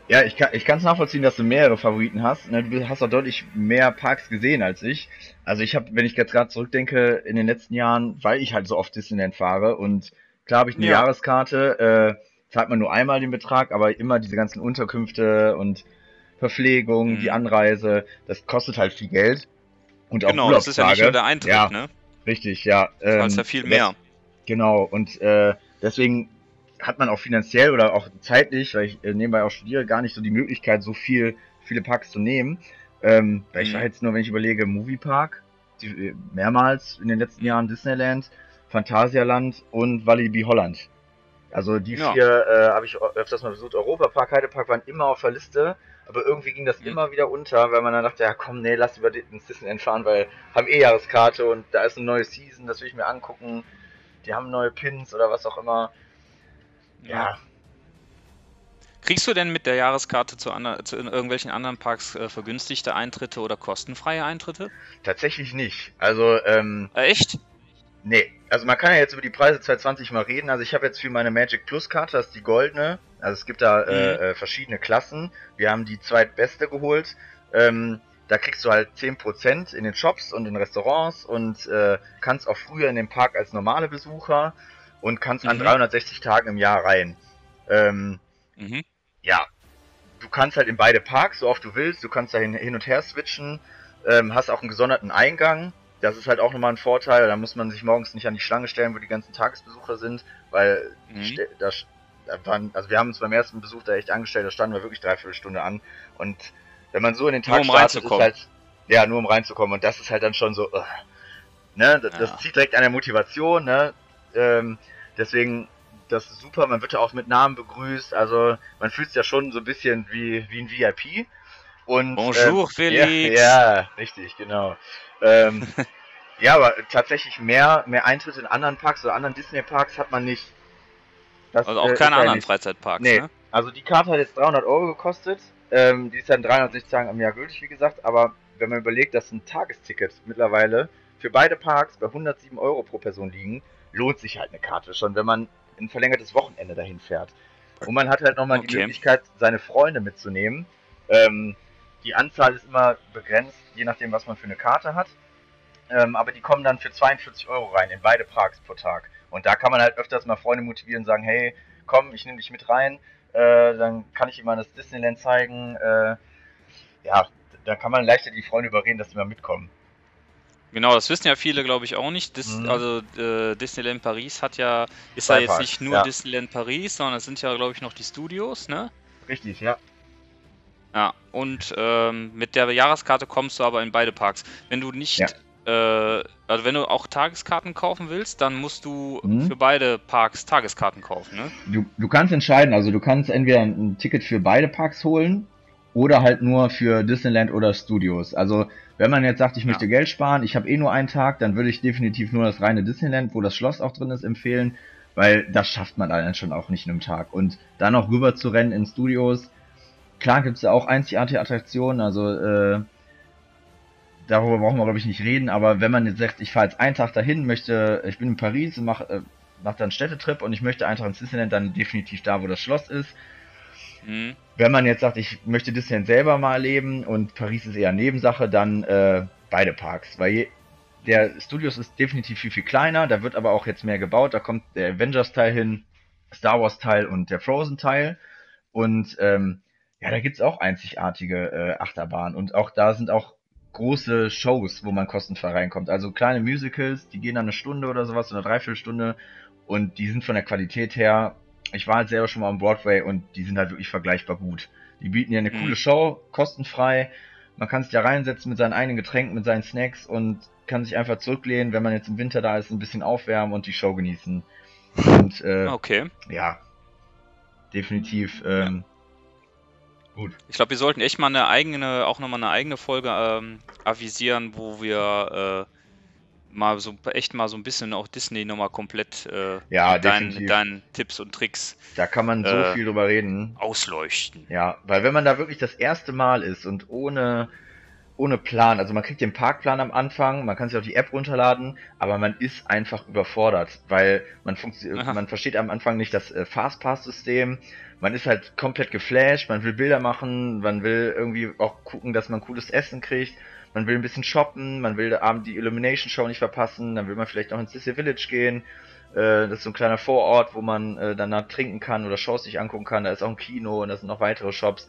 Ja, ich kann es nachvollziehen, dass du mehrere Favoriten hast. Ne, Du hast auch deutlich mehr Parks gesehen als ich. Also ich habe, wenn ich jetzt gerade zurückdenke, in den letzten Jahren, weil ich halt so oft Disneyland fahre und klar habe ich eine Ja. Jahreskarte, äh, zahlt man nur einmal den Betrag, aber immer diese ganzen Unterkünfte und Verpflegung, Mhm. die Anreise, das kostet halt viel Geld. Und auch Genau, das ist ja nicht nur der Eintritt, Ja, ne? Richtig, ja. Das Ähm, ist ja viel das- mehr. Genau, und äh, deswegen hat man auch finanziell oder auch zeitlich, weil ich äh, nebenbei auch studiere, gar nicht so die Möglichkeit, so viel, viele Parks zu nehmen. Ähm, weil ich Mhm. war jetzt nur, wenn ich überlege, Moviepark, die, äh, mehrmals in den letzten Jahren Disneyland, Phantasialand und Walibi Holland. Also die Ja. vier äh, habe ich öfters mal besucht. Europapark, Heidepark waren immer auf der Liste, aber irgendwie ging das Mhm. immer wieder unter, weil man dann dachte, ja komm, nee, lass über ins Disneyland fahren, weil haben eh Jahreskarte und da ist eine neue Season, das will ich mir angucken. Die haben neue Pins oder was auch immer. Ja, Kriegst du denn mit der Jahreskarte zu, ander, zu irgendwelchen anderen Parks äh, vergünstigte Eintritte oder kostenfreie Eintritte? tatsächlich nicht. Also, ähm, Äh, echt? nee. Also man kann ja jetzt über die Preise 2020 mal reden. Also ich habe jetzt für meine Magic Plus Karte, das ist die goldene. Also es gibt da äh, Mhm. äh, verschiedene Klassen. Wir haben die zweitbeste geholt. Ähm, da kriegst du halt 10% in den Shops und in Restaurants und äh, kannst auch früher in den Park als normale Besucher und kannst an Mhm. 360 Tagen im Jahr rein. Ähm, Mhm. ja, du kannst halt in beide Parks, so oft du willst, du kannst da hin, und her switchen, ähm, hast auch einen gesonderten Eingang. Das ist halt auch nochmal ein Vorteil, da muss man sich morgens nicht an die Schlange stellen, wo die ganzen Tagesbesucher sind, weil Mhm. da, da waren, also wir haben uns beim ersten Besuch da echt angestellt, da standen wir wirklich dreiviertel Stunde an und wenn man so in den Nur Tag um startet, ist halt, ja, nur um reinzukommen und das ist halt dann schon so, ugh. ne, das, das Ja. zieht direkt an der Motivation, ne, ähm, deswegen, das ist super, man wird ja auch mit Namen begrüßt, also man fühlt sich ja schon so ein bisschen wie, wie ein VIP. Und, Bonjour, ähm, Felix. Ja, ja, richtig, genau. Ähm, ja, aber tatsächlich mehr, mehr Eintritte in anderen Parks oder anderen Disney-Parks hat man nicht. Das, Also auch äh, keine anderen. Freizeitparks, Nee, ne? also die Karte hat jetzt 300 Euro gekostet. Ähm, die ist dann 360 Tage im Jahr gültig, wie gesagt. Aber wenn man überlegt, dass ein Tagesticket mittlerweile für beide Parks bei 107 Euro pro Person liegen, lohnt sich halt eine Karte schon, wenn man ein verlängertes Wochenende dahin fährt. Und man hat halt nochmal die Okay. Möglichkeit, seine Freunde mitzunehmen. Ähm, die Anzahl ist immer begrenzt, je nachdem, was man für eine Karte hat. Ähm, aber die kommen dann für 42 Euro rein in beide Parks pro Tag. Und da kann man halt öfters mal Freunde motivieren und sagen, hey, komm, ich nehme dich mit rein. Äh, dann kann ich ihm mal das Disneyland zeigen. Äh, ja, da kann man leichter die Freunde überreden, dass sie mal mitkommen. Genau, das wissen ja viele, glaube ich, auch nicht. Dis Mhm. Also äh, Disneyland Paris hat ja, ist Zwei ja jetzt Parks, nicht nur ja. Disneyland Paris, sondern es sind ja, glaube ich, noch die Studios, ne? Richtig, ja. Ja, und ähm, mit der Jahreskarte kommst du aber in beide Parks. Wenn du nicht, Ja. äh, also wenn du auch Tageskarten kaufen willst, dann musst du Mhm. für beide Parks Tageskarten kaufen, ne? Du, du kannst entscheiden, also du kannst entweder ein Ticket für beide Parks holen oder halt nur für Disneyland oder Studios. Also wenn man jetzt sagt, ich Ja. möchte Geld sparen, ich habe eh nur einen Tag, dann würde ich definitiv nur das reine Disneyland, wo das Schloss auch drin ist, empfehlen, weil das schafft man dann schon auch nicht in einem Tag. Und dann noch rüber zu rennen in Studios, klar gibt es da auch einzigartige Attraktionen, also äh, darüber brauchen wir glaube ich nicht reden, aber wenn man jetzt sagt, ich fahre jetzt einen Tag dahin, möchte, ich bin in Paris und mache äh, mach dann einen Städtetrip und ich möchte einen Tag ins Disneyland, dann definitiv da, wo das Schloss ist. Mhm. Wenn man jetzt sagt, ich möchte Disneyland selber mal erleben und Paris ist eher Nebensache, dann äh, beide Parks, weil je, der Studios ist definitiv viel, viel kleiner, da wird aber auch jetzt mehr gebaut, da kommt der Avengers-Teil hin, Star Wars-Teil und der Frozen-Teil. Und ähm, ja, da gibt's auch einzigartige äh, Achterbahnen. Und auch da sind auch große Shows, wo man kostenfrei reinkommt. Also kleine Musicals, die gehen dann eine Stunde oder sowas, oder eine Dreiviertelstunde. Und die sind von der Qualität her, ich war halt selber schon mal am Broadway und die sind halt wirklich vergleichbar gut. Die bieten ja eine Mhm. coole Show, kostenfrei. Man kann sich da reinsetzen mit seinen eigenen Getränken, mit seinen Snacks und kann sich einfach zurücklehnen, wenn man jetzt im Winter da ist, ein bisschen aufwärmen und die Show genießen. Und äh, Okay. ja, definitiv ähm, gut. Ich glaube, wir sollten echt mal eine eigene, auch nochmal eine eigene Folge ähm, avisieren, wo wir äh, mal so echt mal so ein bisschen auch Disney nochmal komplett äh, Ja, deinen, deinen Tipps und Tricks Da kann man so Äh, viel drüber reden. ausleuchten. Ja, weil wenn man da wirklich das erste Mal ist und ohne ohne Plan. Also man kriegt den Parkplan am Anfang, man kann sich auch die App runterladen, aber man ist einfach überfordert, weil man, man versteht am Anfang nicht das äh, Fastpass-System. Man ist halt komplett geflasht, man will Bilder machen, man will irgendwie auch gucken, dass man cooles Essen kriegt, man will ein bisschen shoppen, man will abend die Illumination Show nicht verpassen, dann will man vielleicht noch ins Disney Village gehen. Äh, das ist so ein kleiner Vorort, wo man äh, danach trinken kann oder Shows sich angucken kann. Da ist auch ein Kino und da sind noch weitere Shops.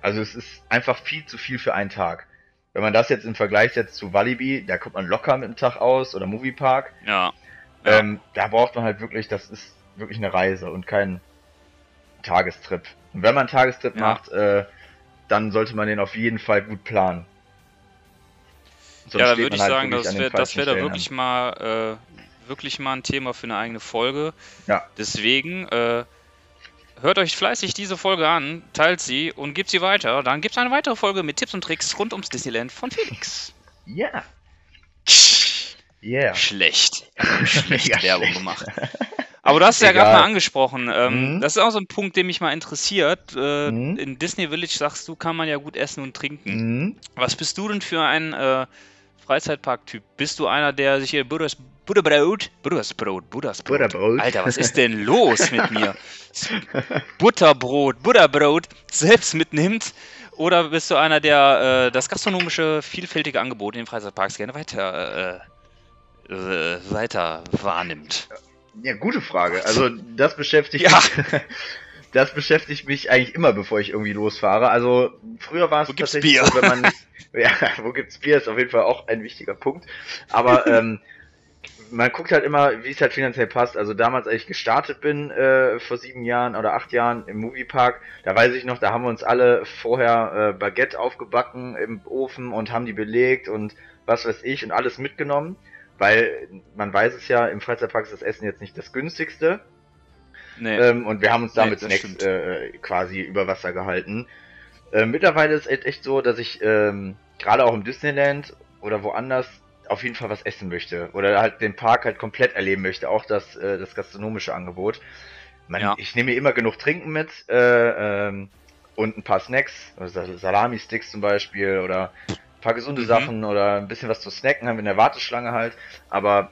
Also es ist einfach viel zu viel für einen Tag. Wenn man das jetzt im Vergleich setzt zu Walibi, da kommt man locker mit dem Tag aus oder Moviepark. Ja. ja. Ähm, da braucht man halt wirklich, das ist wirklich eine Reise und kein Tagestrip. Und wenn man einen Tagestrip ja. macht, äh, dann sollte man den auf jeden Fall gut planen. Sonst ja, da würde ich halt sagen, das wäre das wär da wirklich an. mal äh, wirklich mal ein Thema für eine eigene Folge. Ja. Deswegen äh, Hört euch fleißig diese Folge an, teilt sie und gebt sie weiter. Dann gibt es eine weitere Folge mit Tipps und Tricks rund ums Disneyland von Felix. Ja. Yeah. Schlecht. Schlecht ja, Werbung schlecht. gemacht. Aber du hast es ja gerade mal angesprochen. Ähm, mhm. Das ist auch so ein Punkt, der mich mal interessiert. Äh, mhm. In Disney Village sagst du, kann man ja gut essen und trinken. Mhm. Was bist du denn für ein äh, Freizeitpark-Typ? Bist du einer, der sich hier Buddhas Butterbrot, Buttersbrot, Buttersbrot. Butterbrot. Alter, was ist denn los mit mir? Butterbrot, Butterbrot selbst mitnimmt? Oder bist du einer, der äh, das gastronomische, vielfältige Angebot in den Freizeitparks gerne weiter, äh, äh, weiter wahrnimmt? Ja, gute Frage. Also das beschäftigt ja. mich. Das beschäftigt mich eigentlich immer, bevor ich irgendwie losfahre. Also früher war es tatsächlich Bier? so, wenn man ja, wo gibt's Bier ist auf jeden Fall auch ein wichtiger Punkt. Aber ähm, man guckt halt immer, wie es halt finanziell passt. Also damals, als ich gestartet bin, äh, vor sieben Jahren oder acht Jahren im Moviepark, da weiß ich noch, da haben wir uns alle vorher äh, Baguette aufgebacken im Ofen und haben die belegt und was weiß ich und alles mitgenommen. Weil man weiß es ja, im Freizeitpark ist das Essen jetzt nicht das günstigste. Nee. Ähm, und wir haben uns damit nee, Snacks äh, quasi über Wasser gehalten. Äh, mittlerweile ist es echt so, dass ich ähm, gerade auch im Disneyland oder woanders auf jeden Fall was essen möchte oder halt den Park halt komplett erleben möchte, auch das, äh, das gastronomische Angebot. Man, ja. Ich nehme mir immer genug Trinken mit äh, ähm, und ein paar Snacks, also Salami-Sticks zum Beispiel oder ein paar gesunde mhm. Sachen oder ein bisschen was zu snacken haben wir in der Warteschlange halt. Aber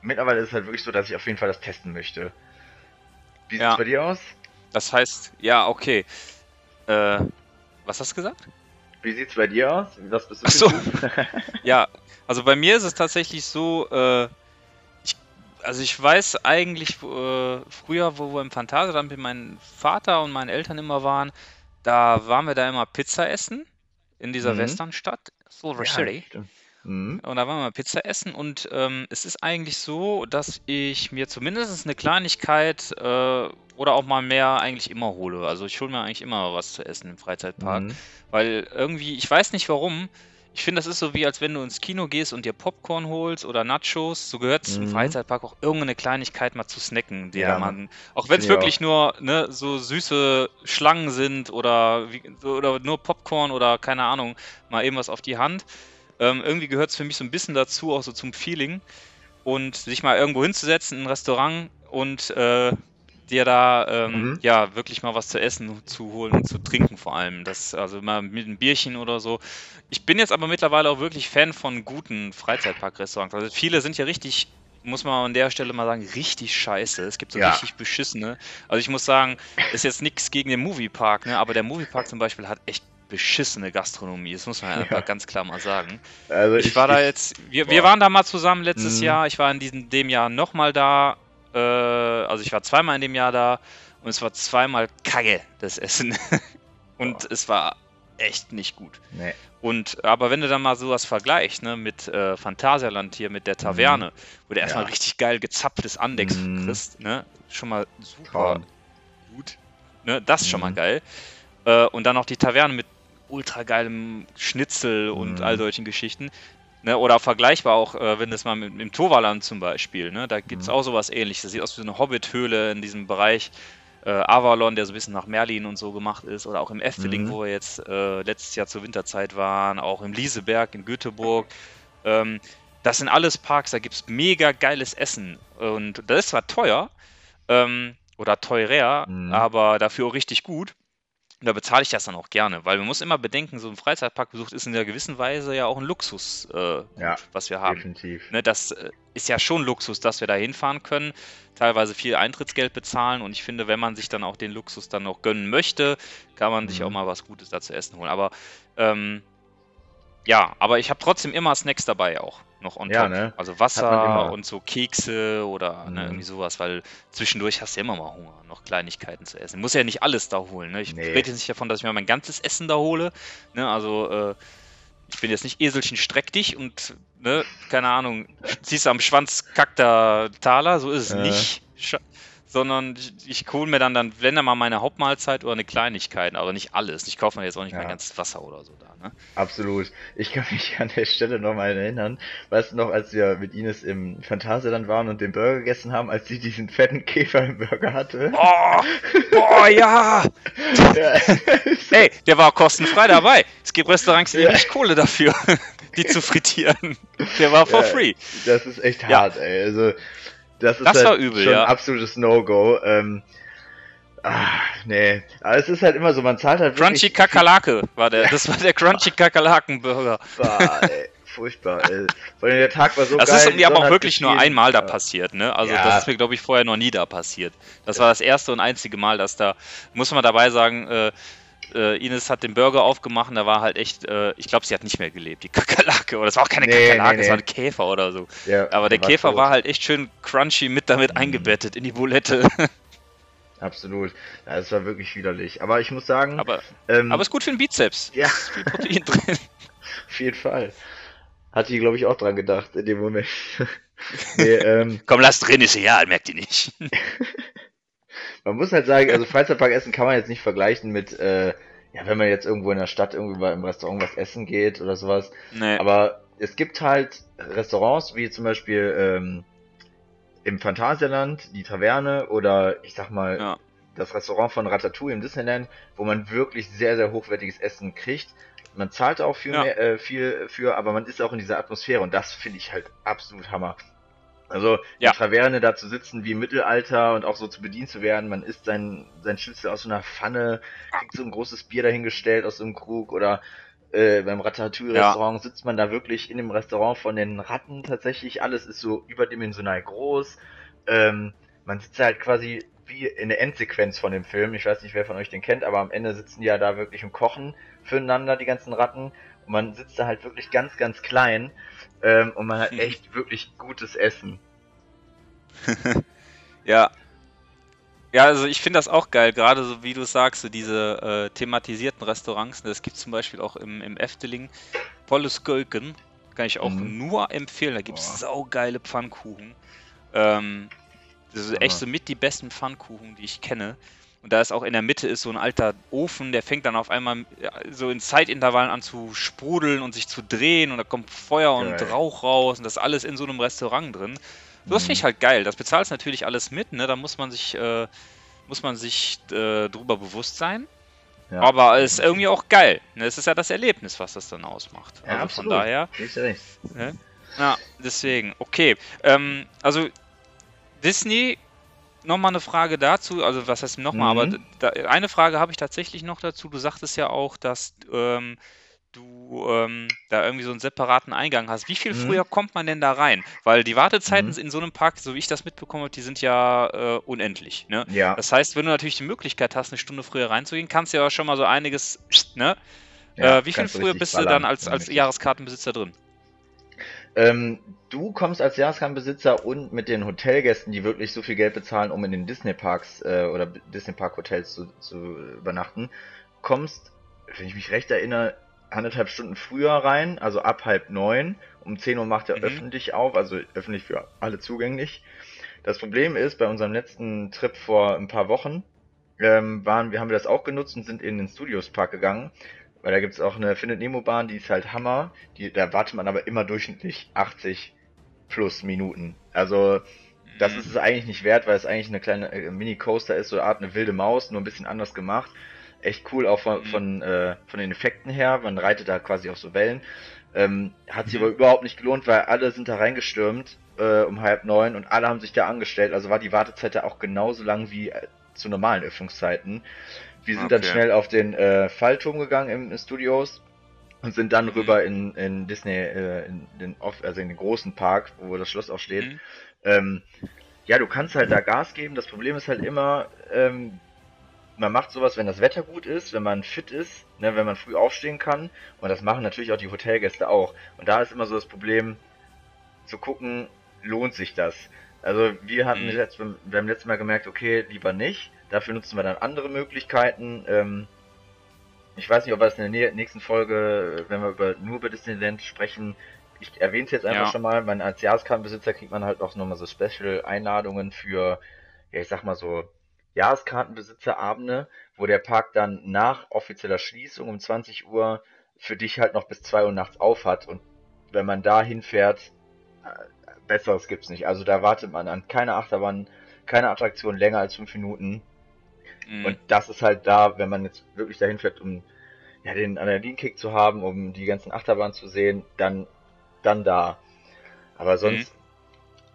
mittlerweile ist es halt wirklich so, dass ich auf jeden Fall das testen möchte. Wie ja. sieht's bei dir aus? Das heißt, ja, okay. Äh, was hast du gesagt? Wie sieht's bei dir aus? Was bist du? Ach so. ja, also bei mir ist es tatsächlich so, äh, ich, also ich weiß eigentlich, äh, früher, wo wir im Phantasialand mit meinem Vater und meinen Eltern immer waren, da waren wir da immer Pizza essen in dieser mhm. Westernstadt, Silver ja, City. Mhm. Und da waren wir Pizza essen und ähm, es ist eigentlich so, dass ich mir zumindest eine Kleinigkeit äh, oder auch mal mehr eigentlich immer hole. Also ich hole mir eigentlich immer was zu essen im Freizeitpark, mhm. weil irgendwie, ich weiß nicht warum, ich finde, das ist so wie, als wenn du ins Kino gehst und dir Popcorn holst oder Nachos. So gehört es mhm. im Freizeitpark auch irgendeine Kleinigkeit mal zu snacken, die ja, man, auch wenn es wirklich nur ne, so süße Schlangen sind oder, wie, oder nur Popcorn oder keine Ahnung, mal eben was auf die Hand. Ähm, irgendwie gehört es für mich so ein bisschen dazu, auch so zum Feeling. Und sich mal irgendwo hinzusetzen, in ein Restaurant und äh, dir da ähm, mhm. ja wirklich mal was zu essen zu holen und zu trinken vor allem. Das, also mal mit einem Bierchen oder so. Ich bin jetzt aber mittlerweile auch wirklich Fan von guten Freizeitparkrestaurants. Also viele sind ja richtig, muss man an der Stelle mal sagen, richtig scheiße. Es gibt so ja. richtig beschissene. Also ich muss sagen, ist jetzt nichts gegen den Moviepark, ne? aber der Moviepark zum Beispiel hat echt beschissene Gastronomie. Das muss man einfach ja. ganz klar mal sagen. Also ich, ich war da jetzt, wir, wir waren da mal zusammen letztes mhm. Jahr. Ich war in diesem dem Jahr nochmal da äh, also ich war zweimal in dem Jahr da und es war zweimal Kacke, das Essen. und Boah. es war echt nicht gut. Nee. Und aber wenn du dann mal sowas vergleichst, ne, mit äh, Phantasialand hier, mit der Taverne, mhm. wo du erstmal ja. richtig geil gezapftes Andex mhm. kriegst, ne? Schon mal super Traum. gut. Ne? Das ist mhm. schon mal mhm. geil. Äh, und dann noch die Taverne mit ultra geilem Schnitzel und all mhm. solchen Geschichten. Ne, oder vergleichbar auch, äh, wenn es mal mit, dem Toverland zum Beispiel, ne, da gibt es mhm. auch sowas ähnliches. Das sieht aus wie so eine Hobbit-Höhle in diesem Bereich äh, Avalon, der so ein bisschen nach Merlin und so gemacht ist. Oder auch im Efteling, mhm. wo wir jetzt äh, letztes Jahr zur Winterzeit waren. Auch im Lieseberg in Göteborg. Ähm, das sind alles Parks, da gibt es mega geiles Essen. Und das ist zwar teuer ähm, oder teurer, mhm. aber dafür auch richtig gut. Da bezahle ich das dann auch gerne, weil man muss immer bedenken, so ein Freizeitparkbesuch ist in einer gewissen Weise ja auch ein Luxus, äh, Ja, was wir haben. Definitiv. Ne, das äh, ist ja schon Luxus, dass wir da hinfahren können, teilweise viel Eintrittsgeld bezahlen und ich finde, wenn man sich dann auch den Luxus dann noch gönnen möchte, kann man sich Mhm. auch mal was Gutes da zu essen holen. Aber ähm, ja, aber ich habe trotzdem immer Snacks dabei auch noch on Ja, top. ne? Also Wasser und so Kekse oder ne, Mhm. irgendwie sowas, weil zwischendurch hast du ja immer mal Hunger, noch Kleinigkeiten zu essen. Muss ja nicht alles da holen. Ne? Ich Nee. rede jetzt nicht davon, dass ich mir mein ganzes Essen da hole. Ne? Also äh, ich bin jetzt nicht Eselchen streck dich und ne, keine Ahnung, ziehst du am Schwanz kackter Taler, so ist es Äh. nicht. Sondern ich, ich hole mir dann, dann, wenn dann mal meine Hauptmahlzeit oder eine Kleinigkeit, aber nicht alles. Ich kaufe mir jetzt auch nicht mein Ja. ganzes Wasser oder so da. Ne? Absolut. Ich kann mich an der Stelle nochmal erinnern. Weißt du noch, als wir mit Ines im Phantasialand waren und den Burger gegessen haben, als sie diesen fetten Käfer im Burger hatte? Oh, oh ja! Ja. Ey, der war kostenfrei dabei. Es gibt Restaurants, die Ja. nicht Kohle dafür, die zu frittieren. Der war for Ja. free. Das ist echt hart, ey. Also, das ist Das halt war übel, schon ja. ein absolutes No-Go. Ähm, ah, nee. Aber es ist halt immer so, man zahlt halt Crunchy. Kakerlake war der. Das war der Crunchy Kakerlaken-Burger. Furchtbar, ey. Vor allem der Tag war so Das geil. ist mir aber auch wirklich nur einmal da Ja. passiert, ne? Also Ja. das ist mir, glaube ich, vorher noch nie da passiert. Das war das erste und einzige Mal, dass da, muss man dabei sagen, äh, äh, Ines hat den Burger aufgemacht und da war halt echt, äh, ich glaube, sie hat nicht mehr gelebt, die Kakerlake. Oder es war auch keine Nee, Kakerlake, nee, es war nee. ein Käfer oder so. Ja, Aber der Käfer tot. war halt echt schön crunchy mit damit Mhm. eingebettet in die Bulette. Absolut. Ja, das war wirklich widerlich. Aber ich muss sagen, aber, ähm, aber ist gut für den Bizeps. Ja. Ist viel Protein drin. auf jeden Fall. Hat die, glaube ich, auch dran gedacht in dem Moment. nee, ähm, Komm, lass drin, ist egal, merkt ihr nicht. Man muss halt sagen, also Freizeitparkessen kann man jetzt nicht vergleichen mit, äh, ja, wenn man jetzt irgendwo in der Stadt irgendwie mal im Restaurant was essen geht oder sowas. Nee. Aber es gibt halt Restaurants, wie zum Beispiel ähm, im Phantasialand, die Taverne oder ich sag mal Ja. das Restaurant von Ratatouille im Disneyland, wo man wirklich sehr, sehr hochwertiges Essen kriegt. Man zahlt auch viel, Ja. mehr, äh, viel für, aber man ist auch in dieser Atmosphäre und das finde ich halt absolut Hammer. Also in Ja. der Taverne da zu sitzen wie im Mittelalter und auch so zu bedient zu werden, man isst sein, sein Schnitzel aus so einer Pfanne, kriegt so ein großes Bier dahingestellt aus so einem Krug oder äh, beim Ratatouille-Restaurant sitzt man da wirklich in dem Restaurant von den Ratten tatsächlich. Alles ist so überdimensional groß. Ähm, man sitzt halt quasi wie in der Endsequenz von dem Film. Ich weiß nicht, wer von euch den kennt, aber am Ende sitzen die ja da wirklich und kochen füreinander, die ganzen Ratten. Man sitzt da halt wirklich ganz, ganz klein. Ähm, und man hat echt wirklich gutes Essen. Ja. Ja, also ich finde das auch geil, gerade so wie du sagst, so diese äh, thematisierten Restaurants. ne, Das gibt es zum Beispiel auch im, im Efteling. Polles Gölken. Kann ich auch Mhm. nur empfehlen. Da gibt es saugeile Pfannkuchen. Ähm, das ist echt so mit die besten Pfannkuchen, die ich kenne. Und da ist auch in der Mitte ist so ein alter Ofen, der fängt dann auf einmal so in Zeitintervallen an zu sprudeln und sich zu drehen und da kommt Feuer und Geil. Rauch raus und das alles in so einem Restaurant drin. Das finde ich Mhm. halt geil. Das bezahlst natürlich alles mit, ne? Da muss man sich, äh, muss man sich äh, drüber bewusst sein. Ja. Aber es ist irgendwie auch geil. Ne? Es ist ja das Erlebnis, was das dann ausmacht. Ja, also absolut. von daher, ne? ja, deswegen, okay. Ähm, also Disney, nochmal eine Frage dazu, also was heißt nochmal, Mhm. aber da, eine Frage habe ich tatsächlich noch dazu. Du sagtest ja auch, dass ähm, du ähm, da irgendwie so einen separaten Eingang hast. Wie viel Mhm. früher kommt man denn da rein? Weil die Wartezeiten Mhm. in so einem Park, so wie ich das mitbekommen habe, die sind ja äh, unendlich. Ne? Ja. Das heißt, wenn du natürlich die Möglichkeit hast, eine Stunde früher reinzugehen, kannst du ja schon mal so einiges, ne? ja, äh, wie viel du früher bist du ballern, dann als, als. Jahreskartenbesitzer drin? Ähm, du kommst als Jahreskartenbesitzer und mit den Hotelgästen, die wirklich so viel Geld bezahlen, um in den Disney-Parks äh, oder Disney-Park-Hotels zu, zu übernachten, kommst, wenn ich mich recht erinnere, anderthalb Stunden früher rein, also ab halb neun. Um 10 Uhr macht er Mhm. öffentlich auf, also öffentlich für alle zugänglich. Das Problem ist, bei unserem letzten Trip vor ein paar Wochen, ähm, waren, wir haben wir das auch genutzt und sind in den Studios Park gegangen. Weil da gibt's auch eine Findet Nemo Bahn, die ist halt Hammer. Die, da wartet man aber immer durchschnittlich 80 plus Minuten. Also das Mhm. ist es eigentlich nicht wert, weil es eigentlich eine kleine äh, Mini-Coaster ist, so eine Art eine wilde Maus, nur ein bisschen anders gemacht. Echt cool, auch von, Mhm. von, äh, von den Effekten her. Man reitet da quasi auf so Wellen. Ähm, hat sich Mhm. aber überhaupt nicht gelohnt, weil alle sind da reingestürmt äh, um halb neun und alle haben sich da angestellt. Also war die Wartezeit da auch genauso lang wie äh, zu normalen Öffnungszeiten. Wir sind dann Okay. schnell auf den äh, Fallturm gegangen im, im Studios und sind dann Mhm. rüber in, in Disney, äh, in den, off- also in den großen Park, wo das Schloss auch steht. Mhm. Ähm, ja, du kannst halt da Gas geben. Das Problem ist halt immer, ähm, man macht sowas, wenn das Wetter gut ist, wenn man fit ist, ne, wenn man früh aufstehen kann. Und das machen natürlich auch die Hotelgäste auch. Und da ist immer so das Problem, zu gucken, lohnt sich das? Also wir hatten Mhm. jetzt beim, beim letzten Mal gemerkt, okay, lieber nicht. Dafür nutzen wir dann andere Möglichkeiten. Ähm, ich weiß nicht, ob wir das in der nä- nächsten Folge, wenn wir über, nur über Disneyland sprechen, ich erwähne es jetzt einfach Ja. schon mal, man als Jahreskartenbesitzer kriegt man halt auch nochmal so Special-Einladungen für, ja ich sag mal so, Jahreskartenbesitzerabende, wo der Park dann nach offizieller Schließung um 20 Uhr für dich halt noch bis 2 Uhr nachts auf hat und wenn man da hinfährt, äh, besseres gibt's nicht. Also da wartet man an keine Achterbahn, keine Attraktion länger als 5 Minuten Mhm. und das ist halt da, wenn man jetzt wirklich dahin fährt, um ja, den Adrenalinkick zu haben, um die ganzen Achterbahnen zu sehen, dann, dann da. Aber sonst,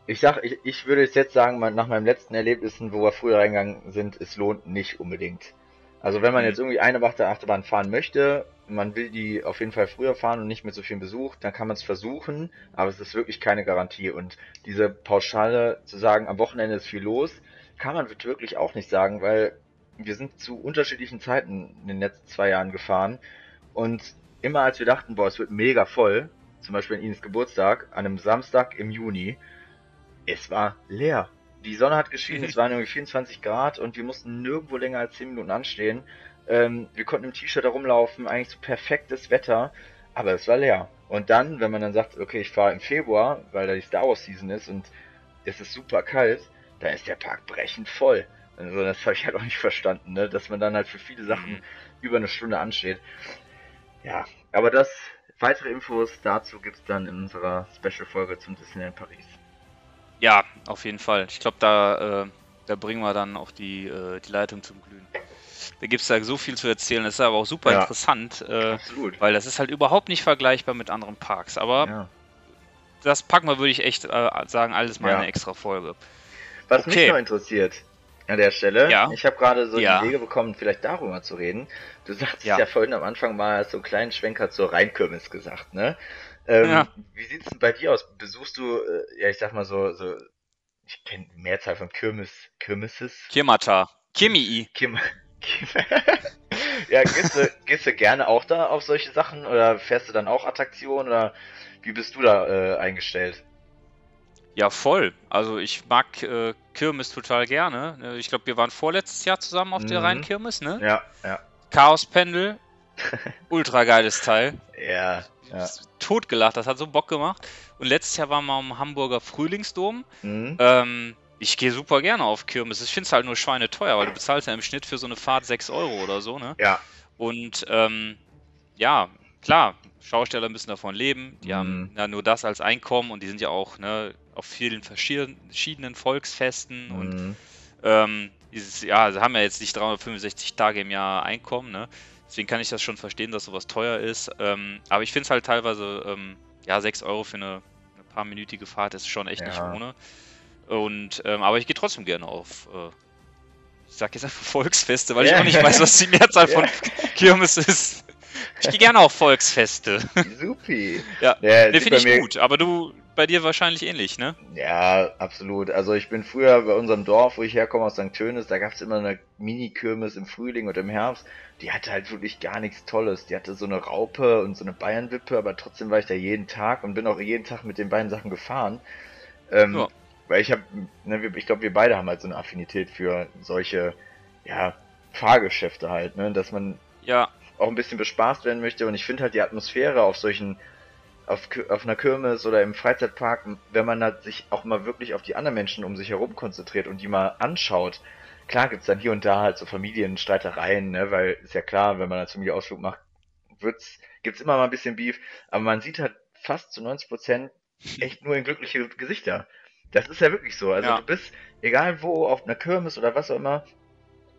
ich sag, ich, ich würde jetzt sagen, nach meinen letzten Erlebnissen, wo wir früher reingegangen sind, es lohnt nicht unbedingt. Also wenn man Mhm. jetzt irgendwie eine Achter- Achterbahn fahren möchte, man will die auf jeden Fall früher fahren und nicht mit so viel Besuch, dann kann man es versuchen, aber es ist wirklich keine Garantie. Und diese Pauschale zu sagen, am Wochenende ist viel los, kann man wirklich auch nicht sagen, weil wir sind zu unterschiedlichen Zeiten in den letzten zwei Jahren gefahren und immer als wir dachten, boah, es wird mega voll, zum Beispiel an Ines Geburtstag, an einem Samstag im Juni, es war leer. Die Sonne hat geschienen, es waren irgendwie 24 Grad und wir mussten nirgendwo länger als 10 Minuten anstehen. Ähm, wir konnten im T-Shirt herumlaufen, eigentlich so perfektes Wetter, aber es war leer. Und dann, wenn man dann sagt, okay, ich fahre im Februar, weil da die Star Wars Season ist und es ist super kalt, dann ist der Park brechend voll. Also das habe ich halt auch nicht verstanden, ne? dass man dann halt für viele Sachen Mhm. über eine Stunde ansteht. Ja, aber das, weitere Infos dazu gibt's dann in unserer Special-Folge zum Disneyland Paris. Ja, auf jeden Fall. Ich glaube, da, äh, da bringen wir dann auch die, äh, die Leitung zum Glühen. Da gibt es da so viel zu erzählen. Das ist aber auch super Ja. interessant, äh, Absolut. weil das ist halt überhaupt nicht vergleichbar mit anderen Parks. Aber Ja. das packen wir, würde ich echt äh, sagen, alles mal in Ja. eine extra Folge. Was mich Okay. noch interessiert an der Stelle, Ja. ich habe gerade so Ja. die Idee bekommen, vielleicht darüber zu reden. Du sagst Ja. ja. vorhin am Anfang mal so einen kleinen Schwenker zur Rheinkirmes gesagt, ne? Ähm, Ja. Wie sieht's denn bei dir aus? Besuchst du, äh, ja, ich sag mal so, so ich kenne die Mehrzahl von Kirmes, Kirmeses? Kirmata. Kirmii. Kim, Kim. ja, gehst du, gehst du gerne auch da auf solche Sachen oder fährst du dann auch Attraktionen oder wie bist du da äh, eingestellt? Ja, voll. Also ich mag äh, Kirmes total gerne. Äh, Ich glaube, wir waren vorletztes Jahr zusammen auf der Mhm. Rheinkirmes, ne? Ja, ja, Chaospendel. Ultra geiles Teil. ja, ja. Totgelacht, das hat so Bock gemacht. Und letztes Jahr waren wir am Hamburger Frühlingsdom. Mhm. Ähm, ich gehe super gerne auf Kirmes. Ich finde es halt nur schweineteuer, weil du bezahlst ja im Schnitt für so eine Fahrt 6 Euro oder so, ne? Ja, Und ähm, ja, klar, Schausteller müssen davon leben. Die Mhm. haben ja nur das als Einkommen und die sind ja auch ne, auf vielen verschiedenen Volksfesten und mhm. ähm, dieses, ja, sie haben ja jetzt nicht 365 Tage im Jahr Einkommen, ne? Deswegen kann ich das schon verstehen, dass sowas teuer ist. Ähm, aber ich finde es halt teilweise, ähm, ja, 6 Euro für eine, eine paarminütige Fahrt ist schon echt nicht Ja. ohne. Und, ähm, aber ich gehe trotzdem gerne auf, äh, ich sag jetzt einfach Volksfeste, weil ich Ja. auch nicht weiß, was die Mehrzahl von Ja. Kirmes ist. Ich gehe gerne auf Volksfeste. Supi. Ja, Ja, Ne, sieht finde ich mir- gut. Aber du, bei dir wahrscheinlich ähnlich, ne? Ja, absolut. Also ich bin früher bei unserem Dorf, wo ich herkomme aus St. Tönis, da gab's immer eine Mini-Kirmes im Frühling und im Herbst. Die hatte halt wirklich gar nichts Tolles. Die hatte so eine Raupe und so eine Bayernwippe, aber trotzdem war ich da jeden Tag und bin auch jeden Tag mit den beiden Sachen gefahren. Ähm, Ja. Weil ich habe, ne, ich glaube, wir beide haben halt so eine Affinität für solche, ja, Fahrgeschäfte halt, ne, dass man Ja, auch ein bisschen bespaßt werden möchte. Und ich finde halt die Atmosphäre auf solchen, auf, auf einer Kirmes oder im Freizeitpark, wenn man da sich auch mal wirklich auf die anderen Menschen um sich herum konzentriert und die mal anschaut. Klar gibt's dann hier und da halt so Familienstreitereien, ne, weil ist ja klar, wenn man als Familienausflug macht, wird's, gibt's immer mal ein bisschen Beef, aber man sieht halt fast zu 90 Prozent echt nur in glückliche Gesichter. Das ist ja wirklich so. Also Ja. du bist, egal wo, auf einer Kirmes oder was auch immer,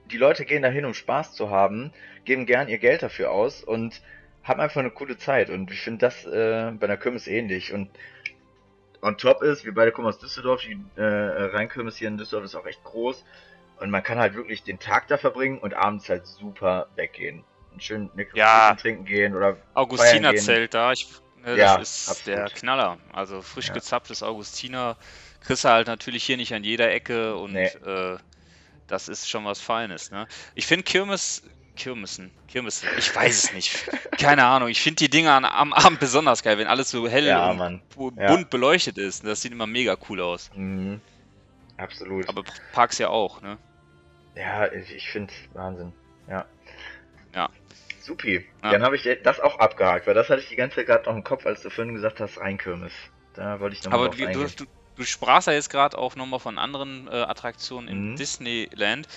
die Leute gehen dahin, um Spaß zu haben, geben gern ihr Geld dafür aus und haben einfach eine coole Zeit. Und ich finde das äh, bei einer Kirmes ähnlich. Und on top ist, wir beide kommen aus Düsseldorf, die äh, Rheinkirmes hier in Düsseldorf ist auch echt groß. Und man kann halt wirklich den Tag da verbringen und abends halt super weggehen. Und schön eine Ja. trinken gehen oder feiern Augustiner gehen. Zelt da, ich, ne, Ja, das ist absolut. der Knaller. Also frisch Ja. gezapftes Augustiner kriegst du halt natürlich hier nicht an jeder Ecke und Nee. äh, das ist schon was Feines. Ne? Ich finde Kirmes, Kirmesen, Kirmesen, ich weiß es nicht. Keine Ahnung. Ich finde die Dinger am Abend besonders geil, wenn alles so hell Ja, und Ja. bunt beleuchtet ist. Das sieht immer mega cool aus. Mhm. Absolut. Aber Parks ja auch, ne? Ja, ich, finde Wahnsinn. Ja. Ja. Supi. Ja. Dann habe ich das auch abgehakt, weil das hatte ich die ganze Zeit gerade noch im Kopf, als du vorhin gesagt hast, Rheinkirmes. Da wollte ich nochmal Aber drauf du, du. Du, sprachst ja jetzt gerade auch nochmal von anderen äh, Attraktionen in Mhm. Disneyland.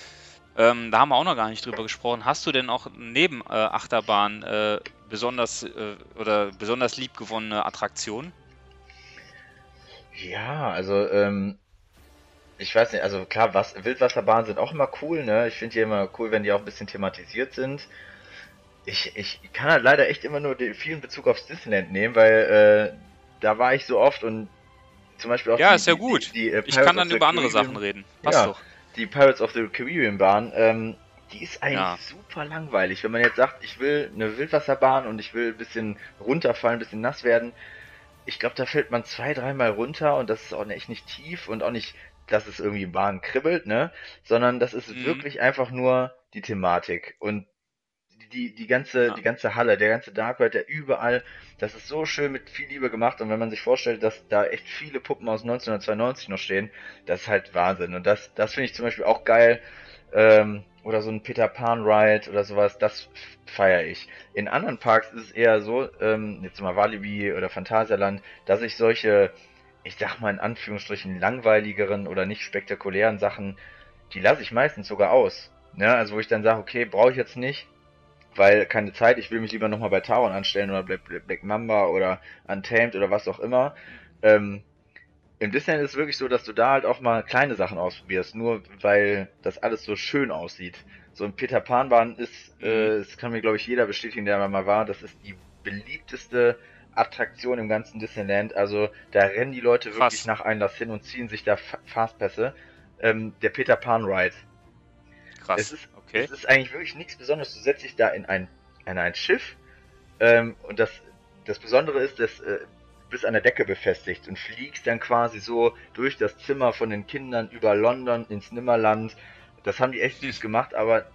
Ähm, da haben wir auch noch gar nicht drüber gesprochen. Hast du denn auch neben äh, Achterbahn äh, besonders äh, oder besonders liebgewonnene Attraktionen? Ja, also, ähm, ich weiß nicht, also klar, was, Wildwasserbahnen sind auch immer cool, ne? Ich finde die immer cool, wenn die auch ein bisschen thematisiert sind. Ich, ich kann halt leider echt immer nur den vielen Bezug aufs Disneyland nehmen, weil äh, da war ich so oft und zum Beispiel auch Ja, die, ist ja gut. Die, die, äh, Ich kann dann über andere Sachen reden. Passt Ja. doch. die Pirates of the Caribbean Bahn, ähm, die ist eigentlich Ja. super langweilig. Wenn man jetzt sagt, ich will eine Wildwasserbahn und ich will ein bisschen runterfallen, ein bisschen nass werden, ich glaube, da fällt man zwei, dreimal runter und das ist auch echt nicht tief und auch nicht, dass es irgendwie im Bahn kribbelt, ne? Sondern das ist Mhm. wirklich einfach nur die Thematik und die, die ganze, Ja. die ganze Halle, der ganze Dark Ride, der überall, das ist so schön mit viel Liebe gemacht und wenn man sich vorstellt, dass da echt viele Puppen aus 1992 noch stehen, das ist halt Wahnsinn und das, das finde ich zum Beispiel auch geil, ähm, oder so ein Peter Pan Ride oder sowas, das feiere ich. In anderen Parks ist es eher so, ähm, jetzt mal Walibi oder Phantasialand, dass ich solche, ich sag mal in Anführungsstrichen langweiligeren oder nicht spektakulären Sachen, die lasse ich meistens sogar aus. Ne? Also wo ich dann sage, okay, brauche ich jetzt nicht, weil keine Zeit, ich will mich lieber nochmal bei Tauern anstellen oder Black, Black Mamba oder Untamed oder was auch immer. Ähm, Im Disneyland ist es wirklich so, dass du da halt auch mal kleine Sachen ausprobierst, nur weil das alles so schön aussieht. So ein Peter Pan Bahn ist, äh, das kann mir glaube ich jeder bestätigen, der mal war, das ist die beliebteste Attraktion im ganzen Disneyland. Also da rennen die Leute Krass. wirklich nach Einlass hin und ziehen sich da Fa- Fastpässe. Ähm, der Peter Pan Ride. Krass. Es ist, okay. es ist eigentlich wirklich nichts Besonderes. Du setzt dich da in ein, in ein Schiff ähm, und das, das Besondere ist, dass äh, bist an der Decke befestigt und fliegst dann quasi so durch das Zimmer von den Kindern über London ins Nimmerland. Das haben die echt süß gemacht, aber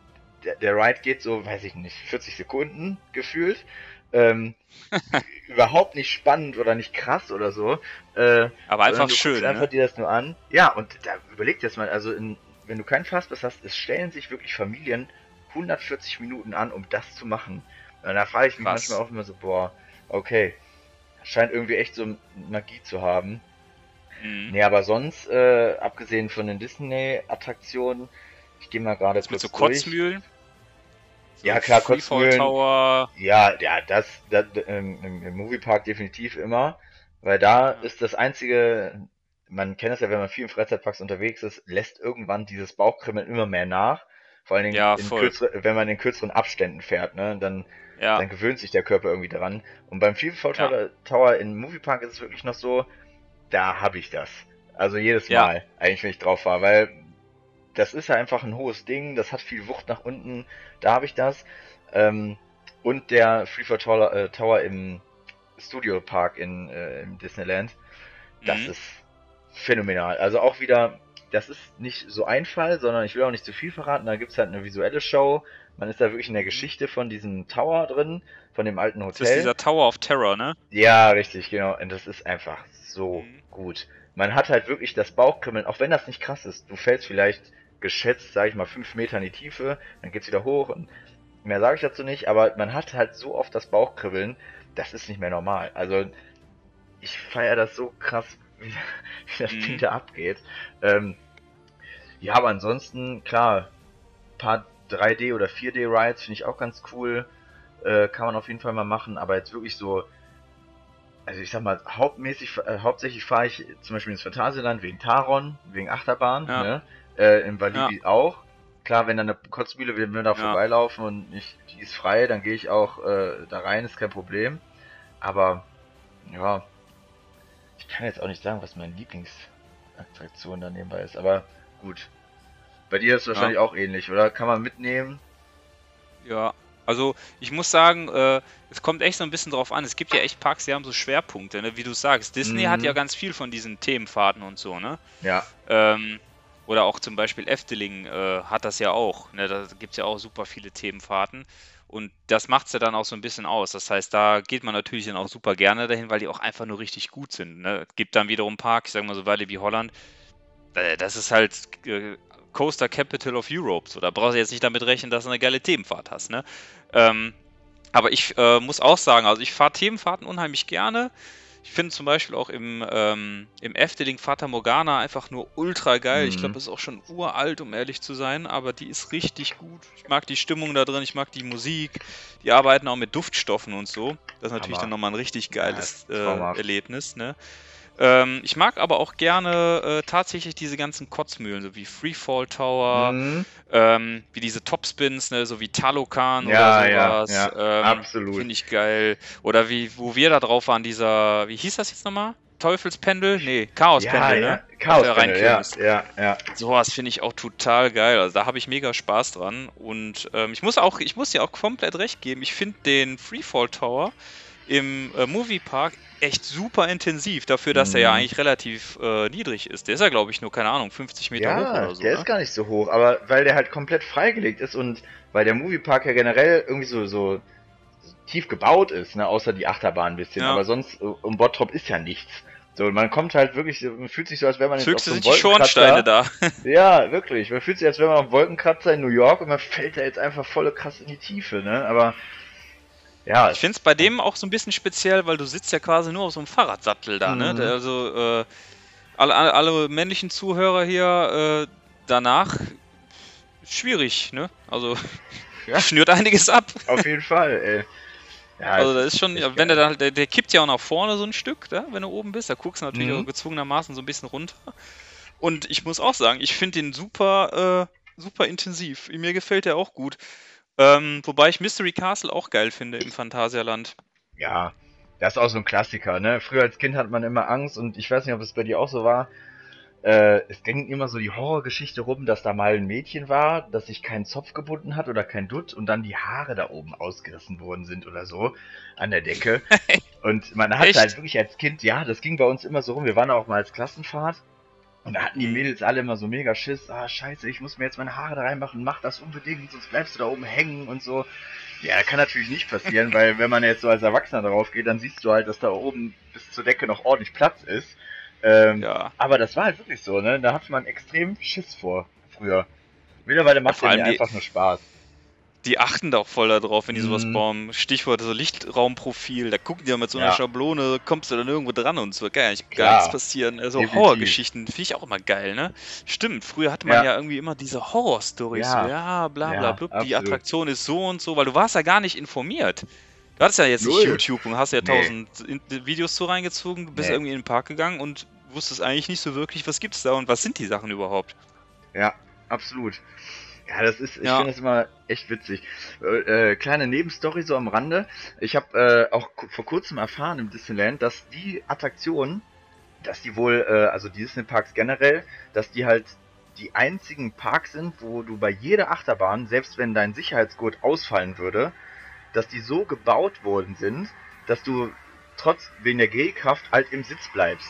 der, der Ride geht so, weiß ich nicht, 40 Sekunden gefühlt. Ähm, überhaupt nicht spannend oder nicht krass oder so. Äh, Aber einfach du schön. guckst einfach Ne? dir das nur an. Ja, und da überleg dir das mal, also in, wenn du keinen Fastpass hast, es stellen sich wirklich Familien 140 Minuten an, um das zu machen. Und da frage ich mich Krass. manchmal auch immer so, boah, okay, scheint irgendwie echt so Magie zu haben. Mhm. Nee, aber sonst, äh, abgesehen von den Disney-Attraktionen, ich gehe mal gerade Mit kurz so durch. Kotzmühlen. So Ja, klar, Kotzmühlen. Tower. Ja, ja, das, das ähm, im, im Moviepark definitiv immer, weil da Ja. ist das einzige, man kennt es ja, wenn man viel in Freizeitparks unterwegs ist, lässt irgendwann dieses Bauchkrimmeln immer mehr nach. Vor allen Dingen, Ja, in kürzere, wenn man in kürzeren Abständen fährt, ne, dann, Ja. dann gewöhnt sich der Körper irgendwie dran. Und beim Freefall Ja. Tower, Tower im Moviepark ist es wirklich noch so, da habe ich das. Also jedes. Mal, eigentlich, wenn ich drauf war, weil das ist ja einfach ein hohes Ding, das hat viel Wucht nach unten, da habe ich das. Ähm, und der Freefall Tower, äh, Tower im Studio Park in äh, im Disneyland, das Mhm. ist phänomenal. Also auch wieder, das ist nicht so ein Fall, sondern ich will auch nicht zu viel verraten, da gibt's halt eine visuelle Show. Man ist da wirklich in der Geschichte von diesem Tower drin, von dem alten Das ist Hotel. dieser Tower of Terror, ne? Ja, richtig, genau. Und das ist einfach so Mhm. gut. Man hat halt wirklich das Bauchkrimmeln, auch wenn das nicht krass ist. Du fällst vielleicht geschätzt, sag ich mal, fünf Meter in die Tiefe, dann geht's wieder hoch und mehr sage ich dazu nicht, aber man hat halt so oft das Bauchkribbeln, das ist nicht mehr normal. Also ich feiere das so krass, wie, das Mhm. Ding da abgeht. Ähm, ja, aber ansonsten, klar, paar 3D oder 4D Rides finde ich auch ganz cool. Äh, kann man auf jeden Fall mal machen, aber jetzt wirklich so, also ich sag mal, hauptmäßig, äh, hauptsächlich fahre ich zum Beispiel ins Phantasialand wegen Taron, wegen Achterbahn, Ja. ne? Äh, Im Walibi auch. Klar, wenn dann eine Kotzmühle, wenn wir da Ja. vorbeilaufen und ich, die ist frei, dann gehe ich auch äh, da rein, ist kein Problem. Aber, ja, ich kann jetzt auch nicht sagen, was meine Lieblingsattraktion da nebenbei ist, aber gut. Bei dir ist es wahrscheinlich auch ähnlich, oder? Kann man mitnehmen? Ja, also ich muss sagen, äh, es kommt echt so ein bisschen drauf an. Es gibt ja echt Parks, die haben so Schwerpunkte, ne? wie du sagst. Disney Mhm. hat ja ganz viel von diesen Themenfahrten und so, ne? Ja. Ähm, oder auch zum Beispiel Efteling äh, hat das ja auch. Ne? Da gibt es ja auch super viele Themenfahrten. Und das macht es ja dann auch so ein bisschen aus. Das heißt, da geht man natürlich dann auch super gerne dahin, weil die auch einfach nur richtig gut sind. Ne? Gibt dann wiederum Parks, ich sag mal so Weile wie Holland. äh, Das ist halt äh, Coaster Capital of Europe. So, da brauchst du jetzt nicht damit rechnen, dass du eine geile Themenfahrt hast. Ne? Ähm, aber ich äh, muss auch sagen, also ich fahre Themenfahrten unheimlich gerne. Ich finde zum Beispiel auch im, ähm, im Efteling Fata Morgana einfach nur ultra geil. Ich Mhm. glaube, das ist auch schon uralt, um ehrlich zu sein, aber die ist richtig gut. Ich mag die Stimmung da drin, ich mag die Musik. Die arbeiten auch mit Duftstoffen und so. Das ist natürlich Hammer. dann nochmal ein richtig Ja, geiles ist äh. Erlebnis. Ne? Ähm, ich mag aber auch gerne äh, tatsächlich diese ganzen Kotzmühlen, so wie Freefall Tower, Mhm. ähm, wie diese Topspins, ne, so wie Talokan Ja, oder ja, sowas. ja, ähm, absolut. Finde ich geil. Oder wie, wo wir da drauf waren, dieser, wie hieß das jetzt nochmal? Teufelspendel? Nee, Chaospendel, ja, ne? ja. Chaos, da ja, ja, ja. Sowas finde ich auch total geil. Also da habe ich mega Spaß dran. Und ähm, ich muss auch, ich muss dir auch komplett recht geben. Ich finde den Freefall Tower im äh, Moviepark echt super intensiv, dafür, dass er ja Mhm. eigentlich relativ äh, niedrig ist. Der ist ja, glaube ich, nur, keine Ahnung, 50 Meter hoch Ja, oder so. der ne? ist gar nicht so hoch, aber weil der halt komplett freigelegt ist und weil der Moviepark ja generell irgendwie so, so tief gebaut ist, ne, außer die Achterbahn ein bisschen, Ja. aber sonst um Bottrop ist ja nichts. So, man kommt halt wirklich, man fühlt sich so, als wäre man jetzt höchste auf sind so die Schornsteine Wolkenkratzer. da. Ja, wirklich. Man fühlt sich, als wäre man auf Wolkenkratzer in New York und man fällt da jetzt einfach volle krass in die Tiefe, ne? Aber ja, Ich finde es bei dem auch so ein bisschen speziell, weil du sitzt ja quasi nur auf so einem Fahrradsattel da, ne? Mhm. Der, also äh, alle, alle, männlichen Zuhörer hier äh, danach schwierig, ne? Also Ja. schnürt einiges ab. auf jeden Fall, ey. Ja, Also es da ist schon, wenn der dann, der, der kippt ja auch nach vorne so ein Stück, da, wenn du oben bist, da guckst du natürlich Mhm. auch gezwungenermaßen so ein bisschen runter. Und ich muss auch sagen, ich finde den super, äh, super intensiv. Mir gefällt der auch gut. Ähm, wobei ich Mystery Castle auch geil finde im Phantasialand. Ja, das ist auch so ein Klassiker, ne? Früher als Kind hat man immer Angst und ich weiß nicht, ob es bei dir auch so war. Äh, es ging immer so die Horrorgeschichte rum, dass da mal ein Mädchen war, das sich keinen Zopf gebunden hat oder kein Dutt und dann die Haare da oben ausgerissen worden sind oder so an der Decke. Und man hat Echt? halt wirklich als Kind, ja, das ging bei uns immer so rum. Wir waren auch mal als Klassenfahrt und da hatten die Mädels alle immer so mega Schiss. Ah, scheiße, ich muss mir jetzt meine Haare da reinmachen, mach das unbedingt, sonst bleibst du da oben hängen und so. Ja, kann natürlich nicht passieren, weil wenn man jetzt so als Erwachsener drauf geht, dann siehst du halt, dass da oben bis zur Decke noch ordentlich Platz ist. Ähm, Ja. Aber das war halt wirklich so, ne? Da hatte man extrem Schiss vor früher. Mittlerweile macht vor ja mir einfach nur Spaß. Die achten da auch voll darauf, wenn die sowas Mhm. bauen. Stichwort so Lichtraumprofil, da gucken die ja mit so einer Ja. Schablone, kommst du dann irgendwo dran und so. Geil, ich gar nichts passieren. Also. Horrorgeschichten finde ich auch immer geil, ne? Stimmt, früher hatte man ja, Ja. irgendwie immer diese Horror-Stories. Ja. So, ja, bla bla Ja, blub, die. Attraktion ist so und so, weil du warst ja gar nicht informiert. Du hattest ja jetzt nicht Null. YouTube und hast ja Nee. tausend In- Videos so reingezogen, du bist Nee. irgendwie in den Park gegangen und wusstest eigentlich nicht so wirklich, was gibt's da und was sind die Sachen überhaupt. Ja, absolut. Ja, das ist, ich Ja. finde das immer echt witzig. Äh, äh, kleine Nebenstory so am Rande. Ich habe äh, auch vor kurzem erfahren im Disneyland, dass die Attraktionen, dass die wohl, äh, also die Disney Parks generell, dass die halt die einzigen Parks sind, wo du bei jeder Achterbahn, selbst wenn dein Sicherheitsgurt ausfallen würde, dass die so gebaut worden sind, dass du trotz wegen der Gehkraft halt im Sitz bleibst.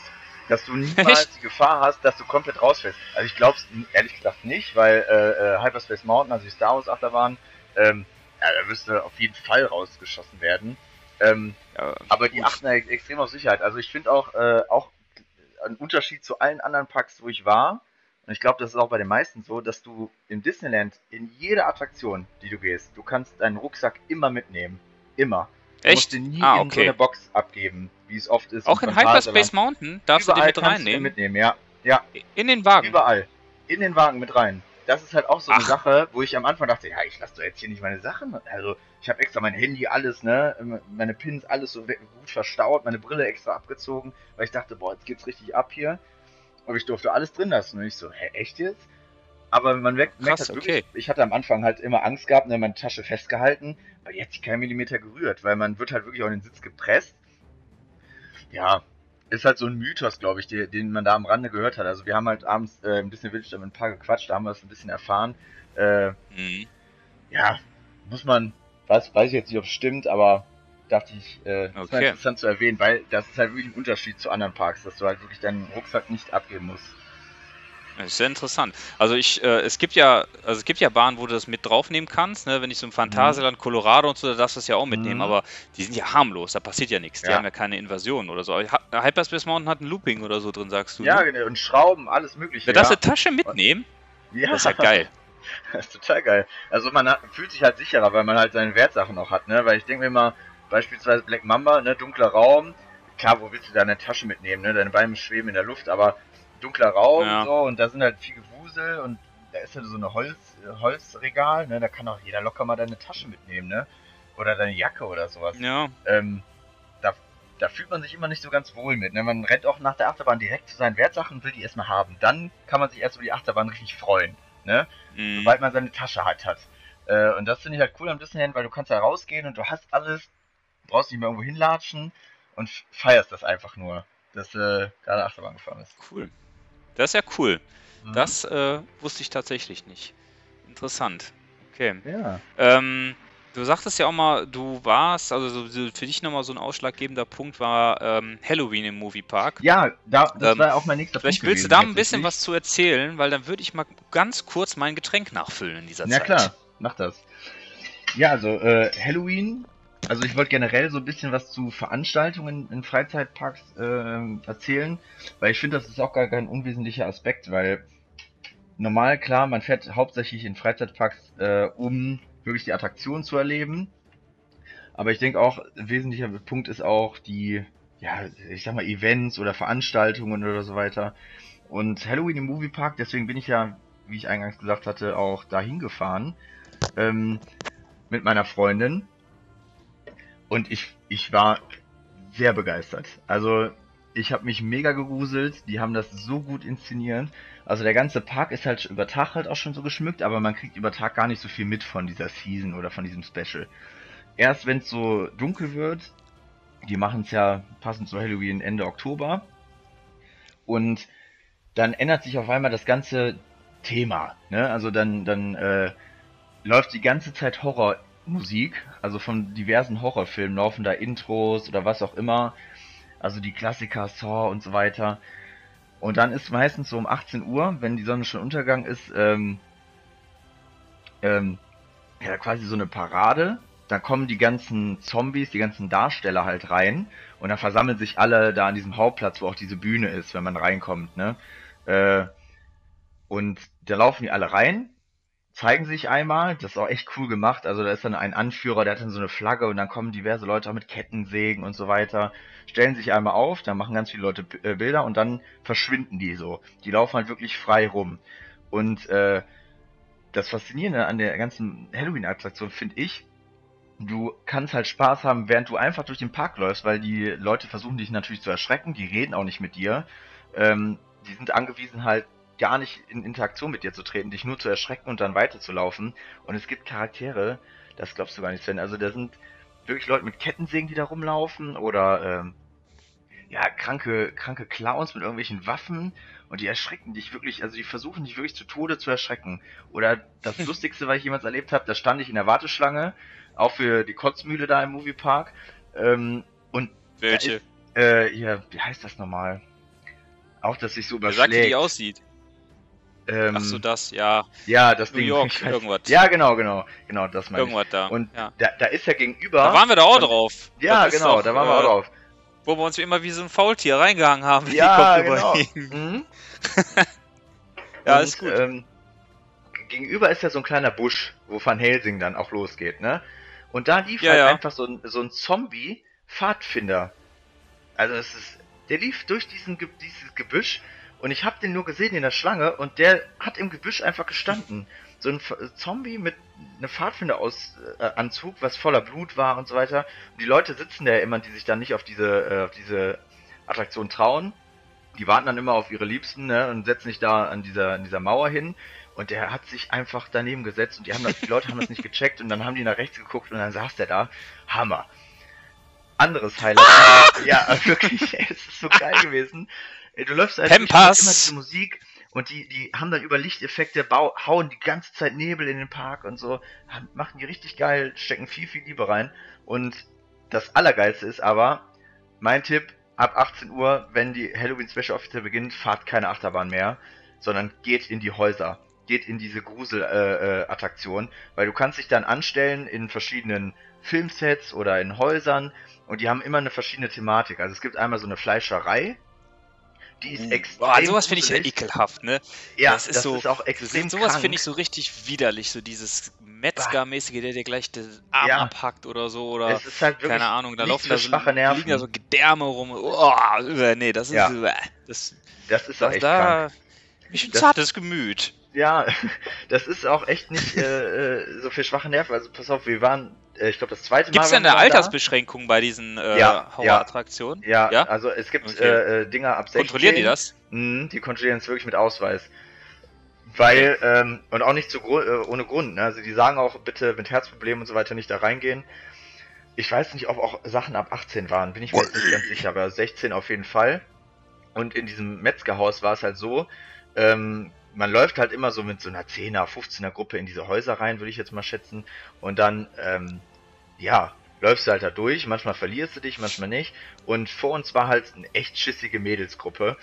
Dass du niemals Echt? die Gefahr hast, dass du komplett rausfällst. Also ich glaube es ehrlich gesagt nicht, weil äh, äh, Hyperspace Mountain, also die Star Wars Achterbahn, ähm, ja, da müsste auf jeden Fall rausgeschossen werden. Ähm, Ja, aber die achten da extrem auf Sicherheit. Also ich finde auch, äh, auch ein Unterschied zu allen anderen Parks, wo ich war, und ich glaube, das ist auch bei den meisten so, dass du im Disneyland in jeder Attraktion, die du gehst, du kannst deinen Rucksack immer mitnehmen. Immer. Du musst Echt? den nie Ah, in so okay. eine Box abgeben, wie es oft ist. Auch in. Hyperspace Mountain darfst du die Überall mit kannst du den reinnehmen? mitnehmen, ja. Ja, In den Wagen. überall. In den Wagen mit rein. Das ist halt auch so eine Ach. Sache, wo ich am Anfang dachte, ja, ich lasse doch jetzt hier nicht meine Sachen. Also, ich habe extra mein Handy, alles, ne, meine Pins, alles so gut verstaut, meine Brille extra abgezogen, weil ich dachte, boah, jetzt geht's richtig ab hier. Aber ich durfte alles drin lassen. Und ich so, hä, echt jetzt? Aber man merkt, merkt Krass, halt wirklich, okay. ich hatte am Anfang halt immer Angst gehabt, ne, meine Tasche festgehalten, weil die hat sich kein Millimeter gerührt, weil man wird halt wirklich auf den Sitz gepresst. Ja, ist halt so ein Mythos, glaube ich, den, den man da am Rande gehört hat. Also wir haben halt abends äh, ein bisschen wild mit ein paar gequatscht, da haben wir es ein bisschen erfahren. Äh, Mhm. ja, muss man, weiß, weiß ich jetzt nicht, ob es stimmt, aber dachte ich, äh, ist mal Okay. interessant zu erwähnen, weil das ist halt wirklich ein Unterschied zu anderen Parks, dass du halt wirklich deinen Rucksack nicht abgeben musst. Das ist sehr interessant. Also ich, äh, es gibt ja, also es gibt ja Bahnen, wo du das mit draufnehmen kannst, ne? Wenn ich so im Phantasialand, Colorado und so, da darfst du das ja auch mitnehmen, Mhm. aber die sind ja harmlos, da passiert ja nichts. Die Ja. haben ja keine Invasion oder so. Hyperspace Mountain hat ein Looping oder so drin, sagst du. Ja, ne? genau, und Schrauben, alles mögliche. Da darfst ja. du Tasche mitnehmen? ja. Das ist ja geil. Das ist total geil. Also man hat, fühlt sich halt sicherer, weil man halt seine Wertsachen auch hat, ne? Weil ich denke mir mal, beispielsweise Black Mamba, ne, dunkler Raum, klar, wo willst du deine Tasche mitnehmen, ne? Deine Beine schweben in der Luft, aber dunkler Raum Ja. und so und da sind halt viel Gewusel und da ist halt so eine Holz, Holzregal, ne? Da kann auch jeder locker mal deine Tasche mitnehmen, ne? Oder deine Jacke oder sowas. Ja, Ähm, da, da fühlt man sich immer nicht so ganz wohl mit. Ne? Man rennt auch nach der Achterbahn direkt zu seinen Wertsachen und will die erstmal haben. Dann kann man sich erst über die Achterbahn richtig freuen. Ne? mhm. sobald man seine Tasche halt hat. Äh, und das finde ich halt cool am Disneyland, weil du kannst da rausgehen und du hast alles, brauchst nicht mehr irgendwo hinlatschen und feierst das einfach nur, dass äh, gerade Achterbahn gefahren ist. cool. Das ist ja cool. Mhm. Das äh, wusste ich tatsächlich nicht. Interessant. Okay. Ja. Ähm, du sagtest ja auch mal, du warst, also so, so für dich nochmal so ein ausschlaggebender Punkt war ähm, Halloween im Moviepark. Ja, da, das Ähm, war auch mein nächster Vielleicht Punkt willst du da ein bisschen was zu erzählen, weil dann würde ich mal ganz kurz mein Getränk nachfüllen in dieser Ja Zeit. klar, mach das. Ja, also äh, Halloween, also ich wollte generell so ein bisschen was zu Veranstaltungen in Freizeitparks äh, erzählen, weil ich finde, das ist auch gar kein unwesentlicher Aspekt, weil normal, klar, man fährt hauptsächlich in Freizeitparks, äh, um wirklich die Attraktion zu erleben. Aber ich denke auch, ein wesentlicher Punkt ist auch die, ja, ich sag mal, Events oder Veranstaltungen oder so weiter. Und Halloween im Moviepark, deswegen bin ich ja, wie ich eingangs gesagt hatte, auch dahin gefahren ähm, mit meiner Freundin. Und ich, ich war sehr begeistert. Also ich habe mich mega gegruselt. Die haben das so gut inszeniert. Also der ganze Park ist halt über Tag halt auch schon so geschmückt, aber man kriegt über Tag gar nicht so viel mit von dieser Season oder von diesem Special. Erst wenn es so dunkel wird, die machen es ja passend zu Halloween Ende Oktober. Und dann ändert sich auf einmal das ganze Thema. Ne? Also dann, dann äh, läuft die ganze Zeit Horrormusik. Also von diversen Horrorfilmen laufen da Intros oder was auch immer. Also die Klassiker, Saw und so weiter. Und dann ist meistens so um 18 Uhr, wenn die Sonne schon untergang ist, ähm, ähm, ja, quasi so eine Parade. Da kommen die ganzen Zombies, die ganzen Darsteller halt rein. Und dann versammeln sich alle da an diesem Hauptplatz, wo auch diese Bühne ist, wenn man reinkommt, ne? Äh, und da laufen die alle rein, zeigen sich einmal, das ist auch echt cool gemacht. Also da ist dann ein Anführer, der hat dann so eine Flagge und dann kommen diverse Leute mit Kettensägen und so weiter, stellen sich einmal auf, dann machen ganz viele Leute äh, Bilder und dann verschwinden die so. Die laufen halt wirklich frei rum. Und äh, das Faszinierende an der ganzen Halloween-Attraktion finde ich, du kannst halt Spaß haben, während du einfach durch den Park läufst, weil die Leute versuchen dich natürlich zu erschrecken, die reden auch nicht mit dir. Ähm, die sind angewiesen halt gar nicht in Interaktion mit dir zu treten, dich nur zu erschrecken und dann weiterzulaufen. Und es gibt Charaktere, das glaubst du gar nicht, Sven. Also da sind wirklich Leute mit Kettensägen, die da rumlaufen oder ähm, ja, kranke, kranke Clowns mit irgendwelchen Waffen und die erschrecken dich wirklich, also die versuchen dich wirklich zu Tode zu erschrecken. Oder das Lustigste, was ich jemals erlebt habe, da stand ich in der Warteschlange, auch für die Kotzmühle da im Moviepark. Ähm, und Welche? ist, äh, ja, wie heißt das nochmal? Auch, dass sich so Wer sagt, wie überschlägt. die aussieht? Ähm, Ach so, das, ja. ja, das New Ding. York, ich irgendwas. Ja, genau, genau. Genau, das meine ich. Irgendwas da. Und ja. da, da ist ja gegenüber. Da waren wir da auch drauf. Ja, genau, doch, da waren wir auch äh, drauf. Wo wir uns immer wie so ein Faultier reingehangen haben. Ja, Kopf genau. Mhm. Ja, Und, ist gut. Ähm, gegenüber ist ja so ein kleiner Busch, wo Van Helsing dann auch losgeht, ne? Und da lief Ja, halt ja. einfach so ein, so ein Zombie-Pfadfinder. Also es ist, der lief durch diesen, dieses Gebüsch und ich habe den nur gesehen in der Schlange und der hat im Gebüsch einfach gestanden. So ein Zombie mit einem Pfadfinderanzug, was voller Blut war und so weiter. Und die Leute sitzen da ja immer, die sich dann nicht auf diese, äh, auf diese Attraktion trauen. Die warten dann immer auf ihre Liebsten ne, und setzen sich da an dieser, an dieser Mauer hin. Und der hat sich einfach daneben gesetzt und die, haben das, die Leute haben das nicht gecheckt und dann haben die nach rechts geguckt und dann saß der da. Hammer. anderes Highlight. ja, wirklich, es ist so geil gewesen. Ey, Du läufst halt immer diese Musik und die, die haben dann über Lichteffekte, hauen die ganze Zeit Nebel in den Park und so, machen die richtig geil, stecken viel, viel Liebe rein. Und das Allergeilste ist aber, mein Tipp, ab 18 Uhr, wenn die Halloween Special Officer beginnt, fahrt keine Achterbahn mehr, sondern geht in die Häuser. Geht in diese Grusel-Attraktion, äh, Attraktion, weil du kannst dich dann anstellen in verschiedenen Filmsets oder in Häusern und die haben immer eine verschiedene Thematik. Also es gibt einmal so eine Fleischerei, die ist extrem Boah, sowas finde ich ja ekelhaft, ne? Ja, das ist so- auch extrem Sowas krank. finde ich so richtig widerlich, so dieses Metzger-mäßige, der dir gleich den Arm Ja. abhackt oder so, oder es ist halt keine Ahnung, da laufen da so, schwache Nerven. liegen da so Gedärme rum. Oh, äh, nee, das ist, Ja. äh, das, das ist auch das echt krank. da, ich ein Das- zartes Gemüt. Ja, das ist auch echt nicht äh, äh, so für schwache Nerven. Also pass auf, wir waren, ich glaube das zweite Mal. Gibt es denn eine wir da. Altersbeschränkung bei diesen äh, Ja, Horrorattraktionen? Ja, Ja? also es gibt Okay. äh, äh, Dinger ab 16. Kontrollieren die das? Mhm, die kontrollieren es wirklich mit Ausweis. Weil, ähm, und auch nicht zu Gru äh, ohne Grund, ne? Also die sagen auch, bitte mit Herzproblemen und so weiter nicht da reingehen. Ich weiß nicht, ob auch Sachen ab 18 waren, bin ich mir jetzt nicht ganz sicher, aber 16 auf jeden Fall. Und in diesem Metzgerhaus war es halt so, ähm, man läuft halt immer so mit so einer 10er, 15er Gruppe in diese Häuser rein, würde ich jetzt mal schätzen. Und dann, ähm, ja, läufst du halt da durch. Manchmal verlierst du dich, manchmal nicht. Und vor uns war halt eine echt schissige Mädelsgruppe.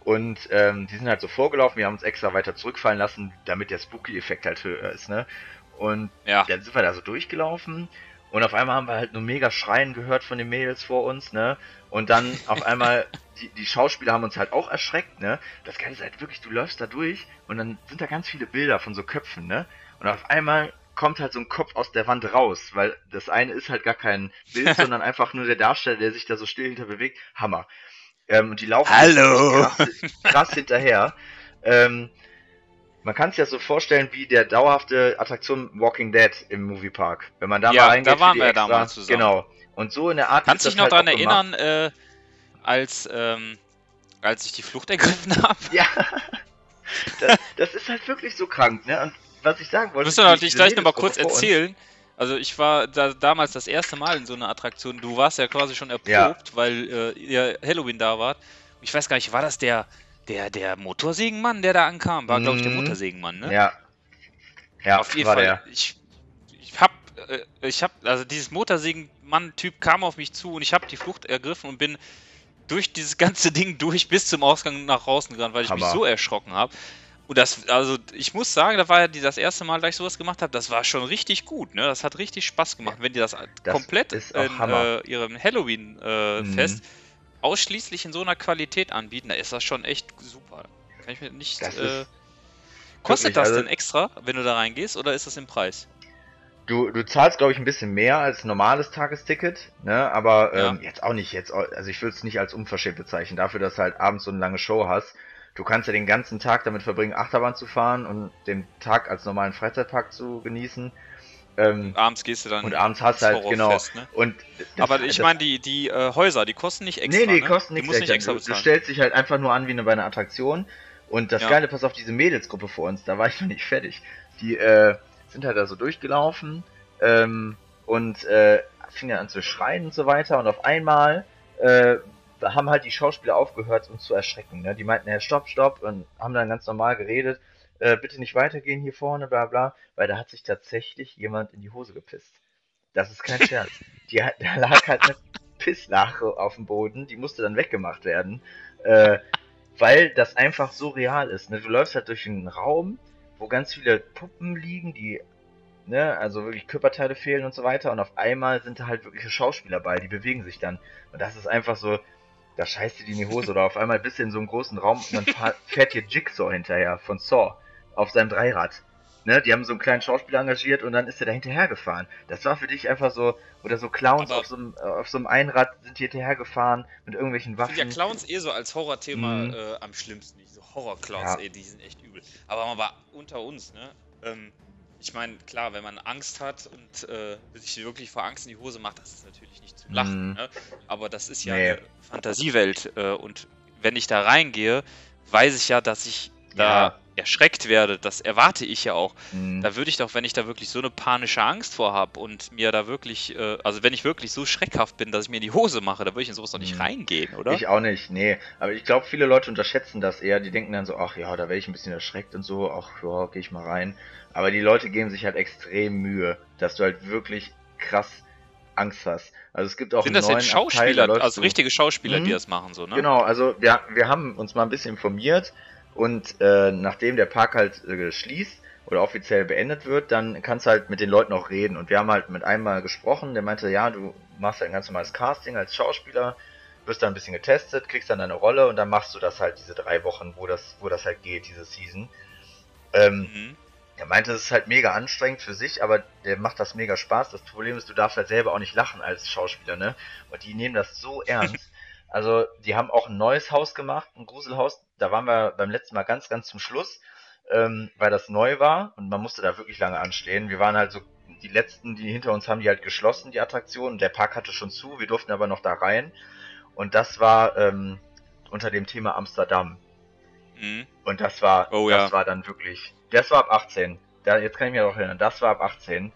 Und ähm, die sind halt so vorgelaufen, wir haben uns extra weiter zurückfallen lassen, damit der Spooky-Effekt halt höher ist, ne? Und Ja. dann sind wir da so durchgelaufen und auf einmal haben wir halt nur mega Schreien gehört von den Mädels vor uns, ne? Und dann auf einmal, die, die Schauspieler haben uns halt auch erschreckt, ne? Das ist halt wirklich, du läufst da durch und dann sind da ganz viele Bilder von so Köpfen, ne? Und auf einmal kommt halt so ein Kopf aus der Wand raus, weil das eine ist halt gar kein Bild, sondern einfach nur der Darsteller, der sich da so still hinter bewegt. Hammer. Ähm, und die laufen Hallo. krass, krass hinterher. Ähm, man kann sich das so vorstellen wie der dauerhafte Attraktion Walking Dead im Moviepark. Wenn man da Ja, mal reingeht, da waren wir extra, damals zusammen. Genau. Und so in der Art Kannst du dich noch halt daran erinnern, äh, als, ähm, als ich die Flucht ergriffen habe? Ja. das, das ist halt wirklich so krank, ne? Und was ich sagen wollte. muss die- natürlich gleich nochmal kurz erzählen. Also ich war da damals das erste Mal in so einer Attraktion. Du warst ja quasi schon erprobt, Ja. weil äh, ihr Halloween da wart. Ich weiß gar nicht, war das der, der, der Motorsägenmann, der da ankam? War, glaube ich, der Mhm. Motorsägenmann, ne? Ja. Ja, Auf jeden Fall. der. Ich, ich hab, äh, ich hab, also dieses Motorsägenmann-Typ kam auf mich zu und ich habe die Flucht ergriffen und bin durch dieses ganze Ding durch bis zum Ausgang nach draußen gerannt, weil ich mich Hammer. so erschrocken habe. Und das, also ich muss sagen, da war ja die, das erste Mal, da ich sowas gemacht habe, das war schon richtig gut, ne? Das hat richtig Spaß gemacht. Wenn die das, Das komplett in äh, ihrem Halloween-Fest Mhm. ausschließlich in so einer Qualität anbieten, da ist das schon echt super. Kann ich mir nicht. Das Äh, kostet das also- denn extra, wenn du da reingehst, oder ist das im Preis? Du, du zahlst, glaube ich, ein bisschen mehr als ein normales Tagesticket, ne? Aber Ja. ähm, jetzt auch nicht, jetzt, also ich würde es nicht als unverschämt bezeichnen, dafür, dass du halt abends so eine lange Show hast. Du kannst ja den ganzen Tag damit verbringen, Achterbahn zu fahren und den Tag als normalen Freizeitpark zu genießen. Ähm, Abends gehst du dann und abends hast du halt, genau. Horrorfest, ne? Und das- Aber ich meine, die, die äh, Häuser, die kosten nicht extra. Nee, die ne? kosten die nichts musst nicht extra Du, du stellst dich halt einfach nur an wie eine- bei einer Attraktion. Und das Ja. Geile, pass auf diese Mädelsgruppe vor uns, da war ich noch nicht fertig. Die äh, sind halt da so durchgelaufen ähm, und äh, fingen dann an zu schreien und so weiter. Und auf einmal äh, haben halt die Schauspieler aufgehört, uns zu erschrecken. Ne? Die meinten, ja, stopp, stopp, und haben dann ganz normal geredet. Äh, bitte nicht weitergehen hier vorne, bla bla, weil da hat sich tatsächlich jemand in die Hose gepisst. Das ist kein Scherz. Die, da lag halt eine Pisslache auf dem Boden, die musste dann weggemacht werden, äh, weil das einfach so real ist. Ne? Du läufst halt durch einen Raum, wo ganz viele Puppen liegen, die, ne, also wirklich Körperteile fehlen und so weiter, und auf einmal sind da halt wirkliche Schauspieler bei, die bewegen sich dann. Und das ist einfach so, da scheißt dir die in die Hose oder auf einmal bist du in so einem großen Raum und dann fährt dir Jigsaw hinterher von Saw auf seinem Dreirad. Ne, die haben so einen kleinen Schauspieler engagiert und dann ist er da hinterhergefahren. Das war für dich einfach so, oder so Clowns Aber- auf so, einem, auf so einem Einrad sind hier hinterhergefahren mit irgendwelchen finde ja Waffen. Clowns eh so als Horrorthema Mhm. äh, am schlimmsten. Diese Horror-Clowns, Ja. ey, die sind echt übel. Aber mal war unter uns, ne? Ähm, ich meine, klar, wenn man Angst hat und äh, sich wirklich vor Angst in die Hose macht, das ist natürlich nicht zum Lachen, Mhm. ne? Aber das ist ja Nee. eine Fantasiewelt. Äh, und wenn ich da reingehe, weiß ich ja, dass ich da Ja, erschreckt werde, das erwarte ich ja auch. Mhm. Da würde ich doch, wenn ich da wirklich so eine panische Angst vor habe und mir da wirklich, äh, also wenn ich wirklich so schreckhaft bin, dass ich mir in die Hose mache, da würde ich in sowas doch nicht Mhm. reingehen, oder? Ich auch nicht, nee. Aber ich glaube, viele Leute unterschätzen das eher. Die denken dann so, ach ja, da werde ich ein bisschen erschreckt und so, ach ja, gehe ich mal rein. Aber die Leute geben sich halt extrem Mühe, dass du halt wirklich krass Angst hast. Also es gibt auch Sind das jetzt Abteil, da Schauspieler, also richtige Schauspieler, die Mhm. das machen, so, ne? Genau, also wir, wir haben uns mal ein bisschen informiert und äh, nachdem der Park halt äh, schließt oder offiziell beendet wird, dann kannst du halt mit den Leuten auch reden. Und wir haben halt mit einem mal gesprochen, der meinte, ja, du machst halt ein ganz normales Casting als Schauspieler, wirst dann ein bisschen getestet, kriegst dann deine Rolle und dann machst du das halt diese drei Wochen, wo das, wo das halt geht, diese Season. Ähm, Mhm. er meinte, es ist halt mega anstrengend für sich, aber der macht das mega Spaß. Das Problem ist, du darfst halt selber auch nicht lachen als Schauspieler, ne? Und die nehmen das so ernst. Also, die haben auch ein neues Haus gemacht, ein Gruselhaus. Da waren wir beim letzten Mal ganz, ganz zum Schluss, ähm, weil das neu war und man musste da wirklich lange anstehen. Wir waren halt so die letzten, die hinter uns haben, die halt geschlossen, die Attraktion. Der Park hatte schon zu, wir durften aber noch da rein. Und das war ähm, unter dem Thema Amsterdam. Mhm. Und das war, Oh, das ja. war dann wirklich, das war ab 18. Da, jetzt kann ich mich auch erinnern, das war ab 18.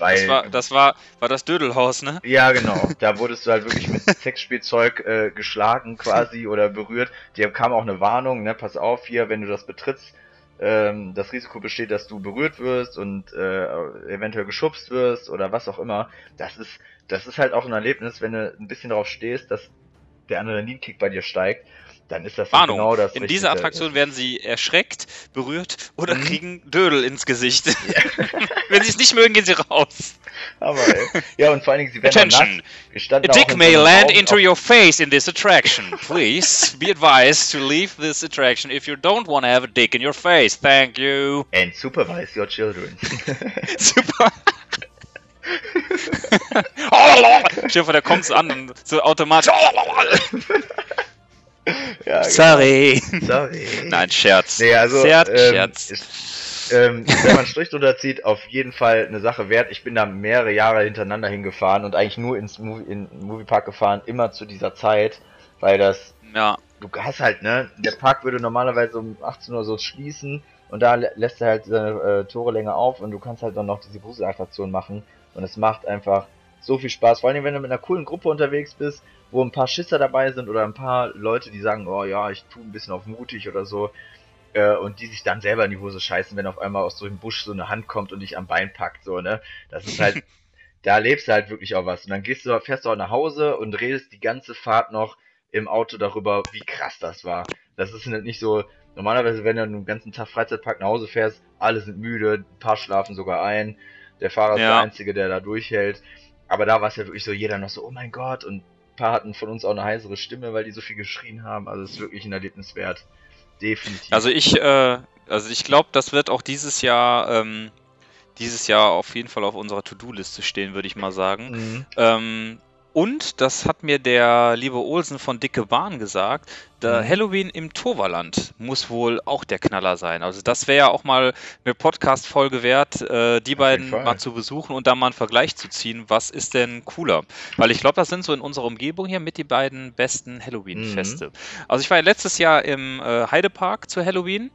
Weil, Das war, das war, war das Dödelhaus, ne? ja, genau. Da wurdest du halt wirklich mit Sexspielzeug äh, geschlagen quasi oder berührt. Dir kam auch eine Warnung, ne, pass auf hier, wenn du das betrittst, ähm, das Risiko besteht, dass du berührt wirst und äh, eventuell geschubst wirst oder was auch immer. Das ist, das ist halt auch ein Erlebnis, wenn du ein bisschen darauf stehst, dass der Adrenalinkick bei dir steigt, dann ist das Warnung, genau das in dieser Attraktion werden sie erschreckt, berührt oder Mhm. kriegen Dödel ins Gesicht. Wenn sie es nicht mögen, gehen sie raus. Aber ey. Ja, und vor allen Dingen, sie werden Attention! nass. A da dick may land into your face in this attraction. Please be advised to leave this attraction if you don't want to have a dick in your face. Thank you. And supervise your children. Super. Stell dir vor, der kommt so an und so automatisch. Ja, Sorry. Genau. Sorry. Nein, Scherz. Nee, also, Scherz, ähm, Scherz. Ist, ähm, wenn man einen Strich drunter zieht, auf jeden Fall eine Sache wert. Ich bin da mehrere Jahre hintereinander hingefahren und eigentlich nur ins Movie, in Moviepark gefahren, immer zu dieser Zeit, weil das Ja, du hast halt, ne, der Park würde normalerweise um 18 Uhr so schließen und da lä- lässt er halt seine äh, Tore länger auf und du kannst halt dann noch diese Gruselattraktion machen und es macht einfach so viel Spaß, vor allem wenn du mit einer coolen Gruppe unterwegs bist, wo ein paar Schisser dabei sind oder ein paar Leute, die sagen, oh ja, ich tu ein bisschen auf mutig oder so äh, und die sich dann selber in die Hose scheißen, wenn auf einmal aus so einem Busch so eine Hand kommt und dich am Bein packt, so, ne, das ist halt, da lebst du halt wirklich auch was und dann gehst du, fährst du auch nach Hause und redest die ganze Fahrt noch im Auto darüber, wie krass das war. Das ist halt nicht so, normalerweise, wenn du einen ganzen Tag Freizeitpark nach Hause fährst, alle sind müde, ein paar schlafen sogar ein, der Fahrer ist Ja. der Einzige, der da durchhält. Aber da war es ja wirklich so, jeder noch so, oh mein Gott, und paar hatten von uns auch eine heisere Stimme, weil die so viel geschrien haben. Also es ist wirklich ein Erlebnis wert. Definitiv. also ich, äh, also ich glaube, das wird auch dieses Jahr, ähm, dieses Jahr auf jeden Fall auf unserer To-Do-Liste stehen, würde ich mal sagen. Mhm. Ähm, und das hat mir der liebe Olsen von Dicke Bahn gesagt, der Mhm. Halloween im Toverland muss wohl auch der Knaller sein. Also das wäre ja auch mal eine Podcast-Folge wert, äh, die beiden Fall. mal zu besuchen und da mal einen Vergleich zu ziehen. Was ist denn cooler? Weil ich glaube, das sind so in unserer Umgebung hier mit die beiden besten Halloween-Feste. Mhm. Also ich war ja letztes Jahr im äh, Heidepark zu Halloween.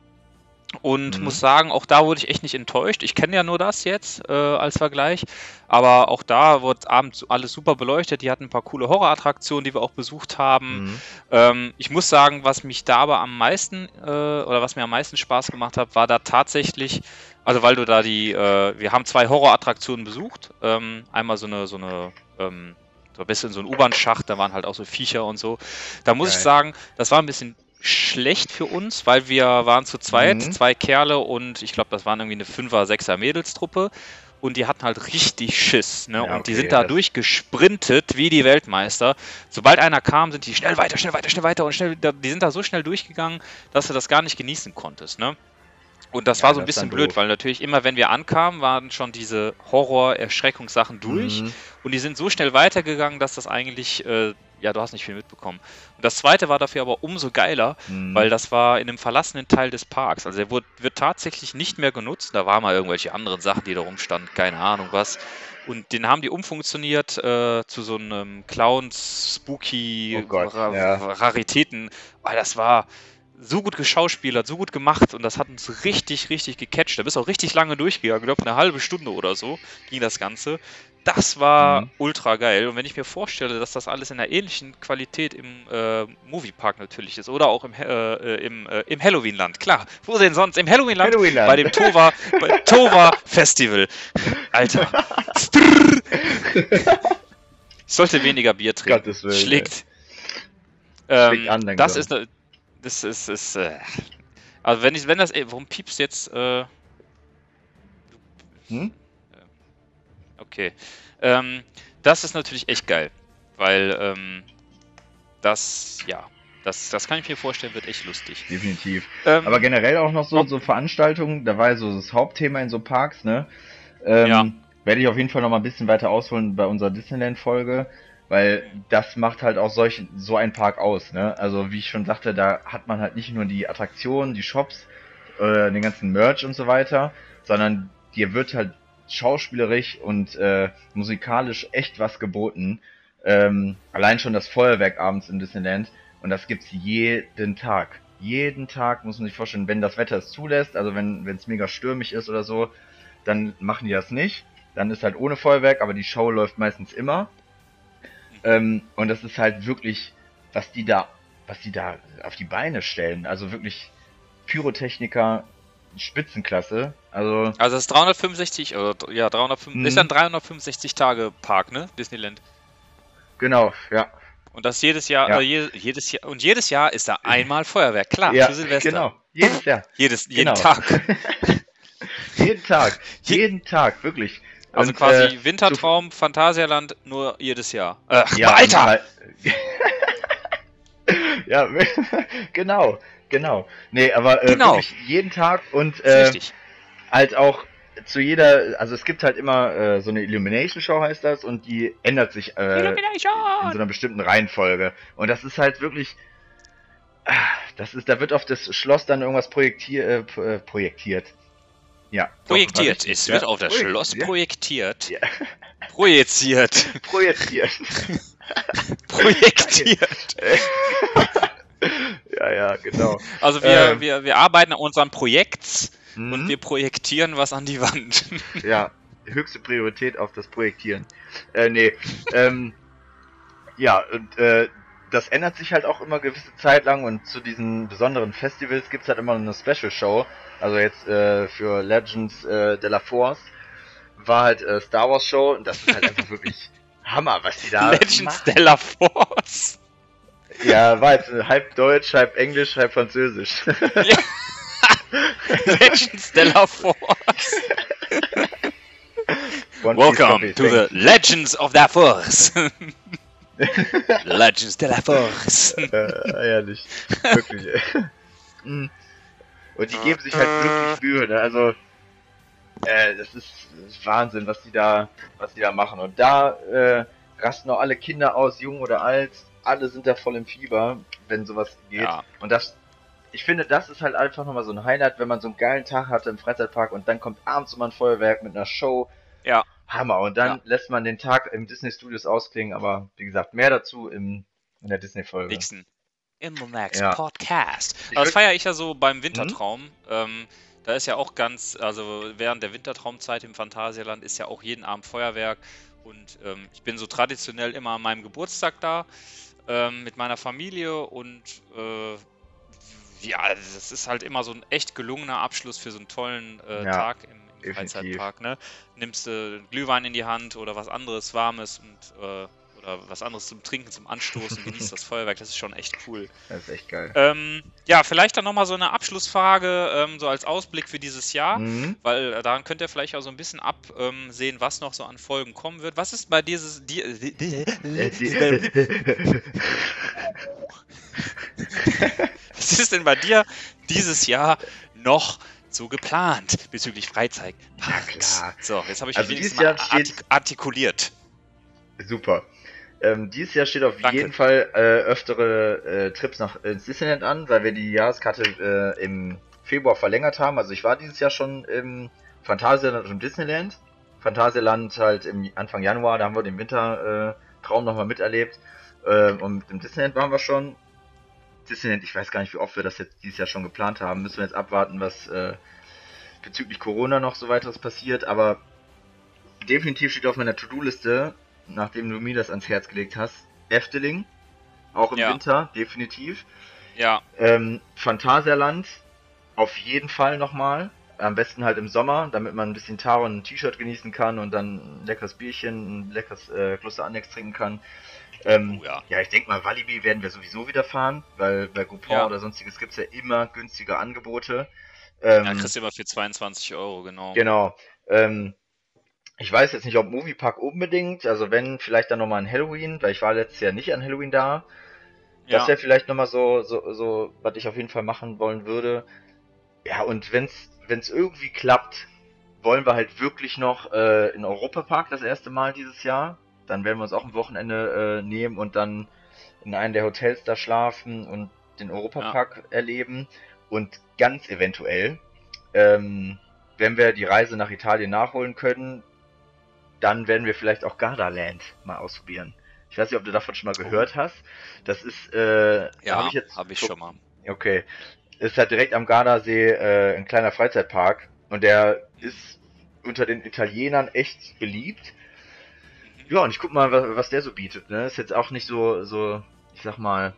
Und Mhm. muss sagen, auch da wurde ich echt nicht enttäuscht. Ich kenne ja nur das jetzt äh, als Vergleich. Aber auch da wurde abends alles super beleuchtet. Die hatten ein paar coole Horrorattraktionen, die wir auch besucht haben. Mhm. Ähm, ich muss sagen, was mich da aber am meisten äh, oder was mir am meisten Spaß gemacht hat, war da tatsächlich, also weil du da die, äh, wir haben zwei Horrorattraktionen besucht. Ähm, einmal so eine, so eine, ähm, so ein bisschen so ein U-Bahn-Schacht, da waren halt auch so Viecher und so. Da muss ich Geil. sagen, das war ein bisschen schlecht für uns, weil wir waren zu zweit, Mhm. zwei Kerle und ich glaube, das waren irgendwie eine Fünfer, Sechser Mädelstruppe. Und die hatten halt richtig Schiss, ne? Ja, und die okay, sind da durchgesprintet wie die Weltmeister. Sobald einer kam, sind die schnell weiter, schnell weiter, schnell weiter und schnell, die sind da so schnell durchgegangen, dass du das gar nicht genießen konntest, ne? Und das Ja, war so ein bisschen blöd, doof. weil natürlich immer, wenn wir ankamen, waren schon diese Horror-Erschreckungssachen durch. Mhm. Und die sind so schnell weitergegangen, dass das eigentlich, äh, ja, du hast nicht viel mitbekommen. Und das zweite war dafür aber umso geiler, Mhm. weil das war in einem verlassenen Teil des Parks. Also der wird, wird tatsächlich nicht mehr genutzt. Da waren mal irgendwelche anderen Sachen, die da rumstanden, keine Ahnung was. Und den haben die umfunktioniert äh, zu so einem Clowns, Spooky, Oh Gott, Ra ja. Raritäten. Weil das war, so gut geschauspielert, so gut gemacht und das hat uns richtig, richtig gecatcht. Da bist du auch richtig lange durchgegangen. Ich glaube, eine halbe Stunde oder so ging das Ganze. Das war Mhm. ultra geil. Und wenn ich mir vorstelle, dass das alles in einer ähnlichen Qualität im äh, Moviepark natürlich ist oder auch im, äh, im, äh, im Halloween-Land, klar. Wo denn sonst? Im Halloween-Land Halloween-Land. bei dem Tova, bei Tova Festival. Alter. Ich sollte weniger Bier trinken. Willen, Schlägt. Ähm, an das ist, ne- das ist, ist äh, also wenn ich, wenn das, ey, warum piepst jetzt, äh, Hm? okay, ähm, das ist natürlich echt geil, weil, ähm, das, ja, das, das kann ich mir vorstellen, wird echt lustig. Definitiv. Ähm, Aber generell auch noch so, so Veranstaltungen, da war ja so das Hauptthema in so Parks, ne? Ähm, Ja. Werde ich auf jeden Fall noch mal ein bisschen weiter ausholen bei unserer Disneyland-Folge, weil das macht halt auch solch, so ein Park aus, ne? Also wie ich schon sagte, da hat man halt nicht nur die Attraktionen, die Shops, äh, den ganzen Merch und so weiter, sondern dir wird halt schauspielerisch und äh, musikalisch echt was geboten. Ähm, allein schon das Feuerwerk abends im Disneyland und das gibt's jeden Tag. Jeden Tag muss man sich vorstellen, wenn das Wetter es zulässt, also wenn es mega stürmig ist oder so, dann machen die das nicht. Dann ist halt ohne Feuerwerk, aber die Show läuft meistens immer. Ähm, und das ist halt wirklich, was die da, was die da auf die Beine stellen. Also wirklich Pyrotechniker, Spitzenklasse. Also also das ist 365, oder, ja, 365, Mhm. ist ein 365 Tage Park, ne, Disneyland. genau, ja. Und das jedes Jahr, Ja. äh, je, jedes Jahr, und jedes Jahr ist da einmal Feuerwerk, klar, ja, für Silvester. genau. Jedes Jahr. Jedes, jeden Genau. Tag. jeden Tag. Je- Jeden Tag, wirklich. Also Und, quasi äh, Wintertraum, Phantasialand, nur jedes Jahr. Ach, Ja, Alter! halt- ja, genau, genau. Nee, aber äh, Genau. wirklich jeden Tag und äh, halt auch zu jeder, also es gibt halt immer äh, so eine Illumination Show heißt das und die ändert sich äh, in so einer bestimmten Reihenfolge und das ist halt wirklich ah, das ist, da wird auf das Schloss dann irgendwas projektier, äh, äh, projektiert. Ja. Projektiert. Es ja. wird auf das Projekt- Schloss ja, projektiert. Ja. Projiziert. Projektiert. Projektiert. ja, ja, genau. Also wir, Ähm. wir, wir arbeiten an unserem Projekt Mhm. und wir projektieren was an die Wand. Ja, höchste Priorität auf das Projektieren. Äh, nee. ähm, ja, und äh, das ändert sich halt auch immer gewisse Zeit lang und zu diesen besonderen Festivals gibt's halt immer eine Special Show. Also jetzt äh, für Legends äh, de la Force war halt äh, Star Wars Show und das ist halt einfach wirklich Hammer, was die da Legends machen. de la Force. Ja, war jetzt äh, halb Deutsch, halb Englisch, halb Französisch. Legends de la Force. Welcome to the. Legends of the Force. Legends de la Force. Äh, ehrlich. Wirklich. ey. Mm. Und die geben sich halt wirklich Mühe, ne? Also, äh, das ist, das ist Wahnsinn, was die da, was die da machen. Und da äh, rasten auch alle Kinder aus, jung oder alt. Alle sind da voll im Fieber, wenn sowas geht. Ja. Und das, ich finde, das ist halt einfach nochmal so ein Highlight, wenn man so einen geilen Tag hatte im Freizeitpark und dann kommt abends immer ein Feuerwerk mit einer Show. Ja. Hammer. Und dann lässt man den Tag im Disney Studios ausklingen, aber wie gesagt, mehr dazu im, in der Disney-Folge. Nixon. In the next Ja. Podcast. Ich das feiere ich ja so beim Wintertraum. Ähm, da ist ja auch ganz, also während der Wintertraumzeit im Phantasialand ist ja auch jeden Abend Feuerwerk. Und ähm, ich bin so traditionell immer an meinem Geburtstag da ähm, mit meiner Familie und äh, ja, das ist halt immer so ein echt gelungener Abschluss für so einen tollen äh, Ja, Tag im. Freizeitpark. Ne? Nimmst du Glühwein in die Hand oder was anderes Warmes und äh, oder was anderes zum Trinken, zum Anstoßen, genießt das Feuerwerk, das ist schon echt cool. Das ist echt geil. Ähm, ja, vielleicht dann nochmal so eine Abschlussfrage, ähm, so als Ausblick für dieses Jahr, Mhm. weil äh, daran könnt ihr vielleicht auch so ein bisschen absehen, ähm, was noch so an Folgen kommen wird. Was ist bei dieses, die, die, Äh, die, die- was ist denn bei dir dieses Jahr noch so geplant bezüglich Freizeitparks? klar. So, jetzt habe ich Also mich wenigstens mal Jahr steht- artik artikuliert. Super. Ähm, dieses Jahr steht auf Danke. jeden Fall äh, öftere äh, Trips nach ins Disneyland an, weil wir die Jahreskarte äh, im Februar verlängert haben. Also ich war dieses Jahr schon im Phantasialand und im Disneyland. Phantasialand halt im Anfang Januar, da haben wir den Wintertraum äh, nochmal miterlebt. Äh, und im Disneyland waren wir schon. Disneyland, ich weiß gar nicht, wie oft wir das jetzt dieses Jahr schon geplant haben. Müssen wir jetzt abwarten, was äh, bezüglich Corona noch so weiteres passiert. Aber definitiv steht auf meiner To-Do-Liste, nachdem du mir das ans Herz gelegt hast, Efteling. Auch im Ja. Winter, definitiv. Ja, Ähm, Phantasialand auf jeden Fall nochmal. Am besten halt im Sommer, damit man ein bisschen Taro und ein T-Shirt genießen kann und dann ein leckeres Bierchen, ein leckeres äh, Kloster Annex trinken kann. Ähm, Oh ja. ja, ich denke mal, Walibi werden wir sowieso wieder fahren, weil bei Groupon Ja. oder sonstiges gibt's ja immer günstige Angebote. Ähm, ja, kriegst du immer für 22 Euro, genau. Genau. Ähm, ich weiß jetzt nicht, ob Moviepark unbedingt, also wenn, vielleicht dann nochmal an Halloween, weil ich war letztes Jahr nicht an Halloween da. Das Ja, wäre vielleicht nochmal so, so, so, was ich auf jeden Fall machen wollen würde. Ja, und wenn's, wenn's irgendwie klappt, wollen wir halt wirklich noch äh, in Europapark das erste Mal dieses Jahr. Dann werden wir uns auch ein Wochenende äh, nehmen und dann in einem der Hotels da schlafen und den Europapark erleben. Und ganz eventuell, ähm, wenn wir die Reise nach Italien nachholen können, dann werden wir vielleicht auch Gardaland mal ausprobieren. Ich weiß nicht, ob du davon schon mal gehört hast. Das ist, äh, ja, hab ich jetzt habe ich schon mal. Okay. Ist halt direkt am Gardasee äh, ein kleiner Freizeitpark und der ist unter den Italienern echt beliebt. Ja, und ich guck mal, was, was der so bietet. Ne? Ist jetzt auch nicht so, so, ich sag mal,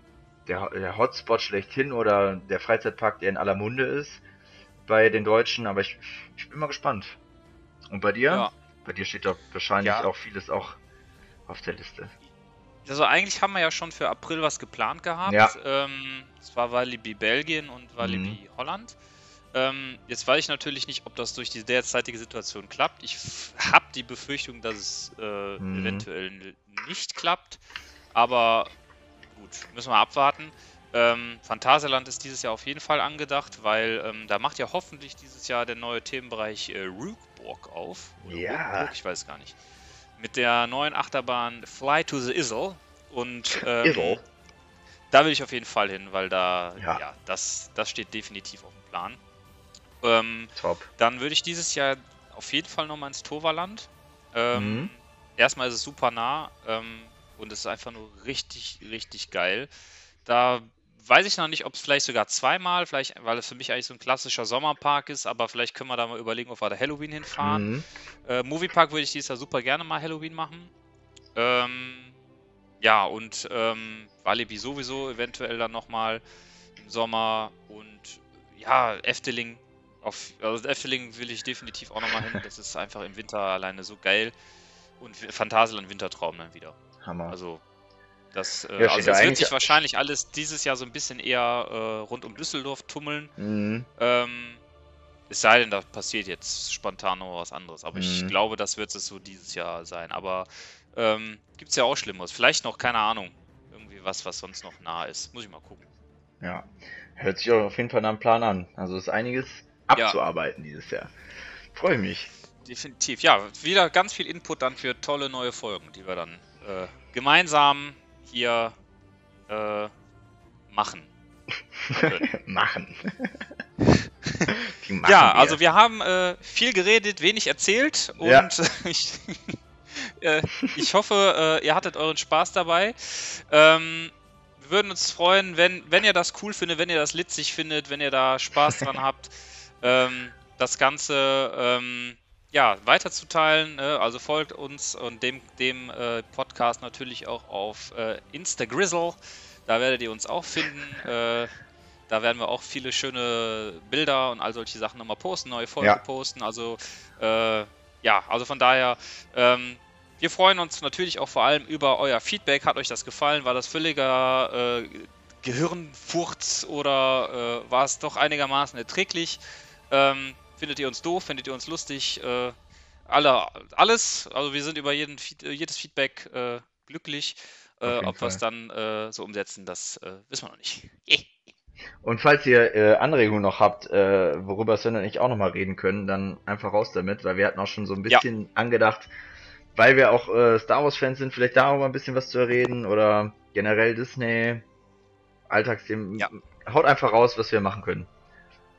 der, der Hotspot schlechthin oder der Freizeitpark, der in aller Munde ist bei den Deutschen, aber ich, ich bin mal gespannt. Und bei dir? Ja. Bei dir steht doch wahrscheinlich Ja. auch vieles auch auf der Liste. Also eigentlich haben wir ja schon für April was geplant gehabt. Ja. Ähm, das war Walibi Belgien und Walibi Holland. Ähm, jetzt weiß ich natürlich nicht, ob das durch die derzeitige Situation klappt. Ich habe die Befürchtung, dass es äh, Mhm. eventuell nicht klappt. Aber gut, müssen wir abwarten. Ähm, Phantasialand ist dieses Jahr auf jeden Fall angedacht, weil ähm, da macht ja hoffentlich dieses Jahr der neue Themenbereich äh, Rookborg auf. Ja. Rookborg, ich weiß gar nicht. Mit der neuen Achterbahn Fly to the Isle. Und ähm, Isle? da will ich auf jeden Fall hin, weil da, Ja. ja, das, das steht definitiv auf dem Plan. Ähm, Top. dann würde ich dieses Jahr auf jeden Fall nochmal ins Toverland. Ähm, Mhm. Erstmal ist es super nah ähm, und es ist einfach nur richtig, richtig geil. Da weiß ich noch nicht, ob es vielleicht sogar zweimal, vielleicht, weil es für mich eigentlich so ein klassischer Sommerpark ist, aber vielleicht können wir da mal überlegen, ob wir da Halloween hinfahren. Mhm. Äh, Moviepark würde ich dieses Jahr super gerne mal Halloween machen. Ähm, ja, und ähm, Walibi sowieso eventuell dann nochmal im Sommer und ja, Efteling. Auf, also Efteling will ich definitiv auch nochmal hin. Das ist einfach im Winter alleine so geil. Und Phantasialand Wintertraum dann wieder. Hammer. Also das, äh, Ja, also es wird sich wahrscheinlich alles dieses Jahr so ein bisschen eher äh, rund um Düsseldorf tummeln. Mhm. Ähm, es sei denn, da passiert jetzt spontan noch was anderes. Aber ich Mhm. glaube, das wird es so dieses Jahr sein. Aber ähm, gibt es ja auch Schlimmeres. Vielleicht noch, keine Ahnung. Irgendwie was, was sonst noch nah ist. Muss ich mal gucken. Ja, hört sich auf jeden Fall nach einem Plan an. Also ist einiges abzuarbeiten dieses Jahr. Freue mich. Definitiv. Ja, wieder ganz viel Input dann für tolle neue Folgen, die wir dann äh, gemeinsam hier äh, machen. machen. Machen Ja, wir. also wir haben äh, viel geredet, wenig erzählt und Ja. ich, äh, ich hoffe, äh, ihr hattet euren Spaß dabei. Ähm, wir würden uns freuen, wenn, wenn ihr das cool findet, wenn ihr das litzig findet, wenn ihr da Spaß dran habt, ähm, das Ganze ähm, ja, weiterzuteilen. Äh, also folgt uns und dem, dem äh, Podcast natürlich auch auf äh, Instagrizzle. Da werdet ihr uns auch finden. Äh, da werden wir auch viele schöne Bilder und all solche Sachen nochmal posten, neue Folgen Ja. posten. Also äh, ja, also von daher, ähm, wir freuen uns natürlich auch vor allem über euer Feedback. Hat euch das gefallen? War das völliger äh, Gehirnfurz oder äh, war es doch einigermaßen erträglich? Ähm, findet ihr uns doof? Findet ihr uns lustig? Äh, alle, alles. Also wir sind über jeden, äh, jedes Feedback äh, glücklich. Äh, ob wir es dann äh, so umsetzen, das äh, wissen wir noch nicht. Und falls ihr Anregungen noch habt, worüber Sven und ich auch nochmal reden können, dann einfach raus damit, weil wir hatten auch schon so ein Ja. bisschen angedacht, weil wir auch Star Wars Fans sind, vielleicht darüber ein bisschen was zu reden oder generell Disney, Alltagsthemen. Ja. Haut einfach raus, was wir machen können.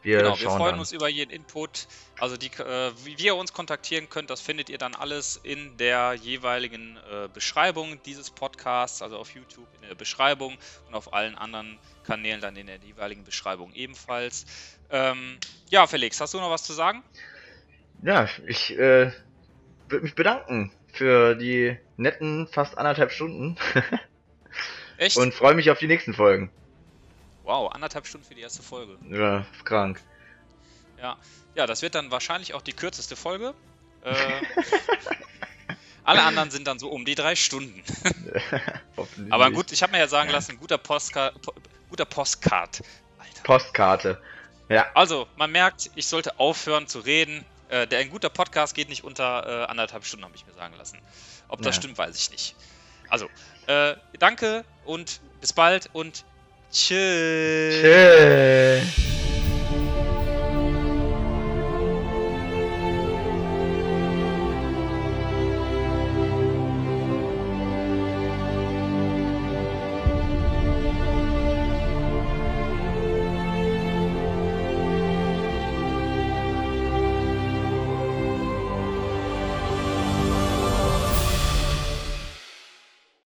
Wir, genau, wir freuen dann. uns über jeden Input. Also die, äh, wie ihr uns kontaktieren könnt, das findet ihr dann alles in der jeweiligen äh, Beschreibung dieses Podcasts, also auf YouTube in der Beschreibung und auf allen anderen Kanälen dann in der jeweiligen Beschreibung ebenfalls. Ähm, ja, Felix, hast du noch was zu sagen? Ja, ich äh, würde mich bedanken für die netten fast anderthalb Stunden Echt? und freue mich auf die nächsten Folgen. Wow, anderthalb Stunden für die erste Folge. Ja, krank. Ja, ja, das wird dann wahrscheinlich auch die kürzeste Folge. Äh, alle anderen sind dann so um die drei Stunden. Aber gut, ich habe mir ja sagen lassen, guter Postcard, po, guter Postcard. Alter. Postkarte. Ja, Also, man merkt, ich sollte aufhören zu reden. Äh, der ein guter Podcast geht nicht unter äh, anderthalb Stunden, habe ich mir sagen lassen. Ob das Ja. stimmt, weiß ich nicht. Also, äh, danke und bis bald und tschüss. Tschüss.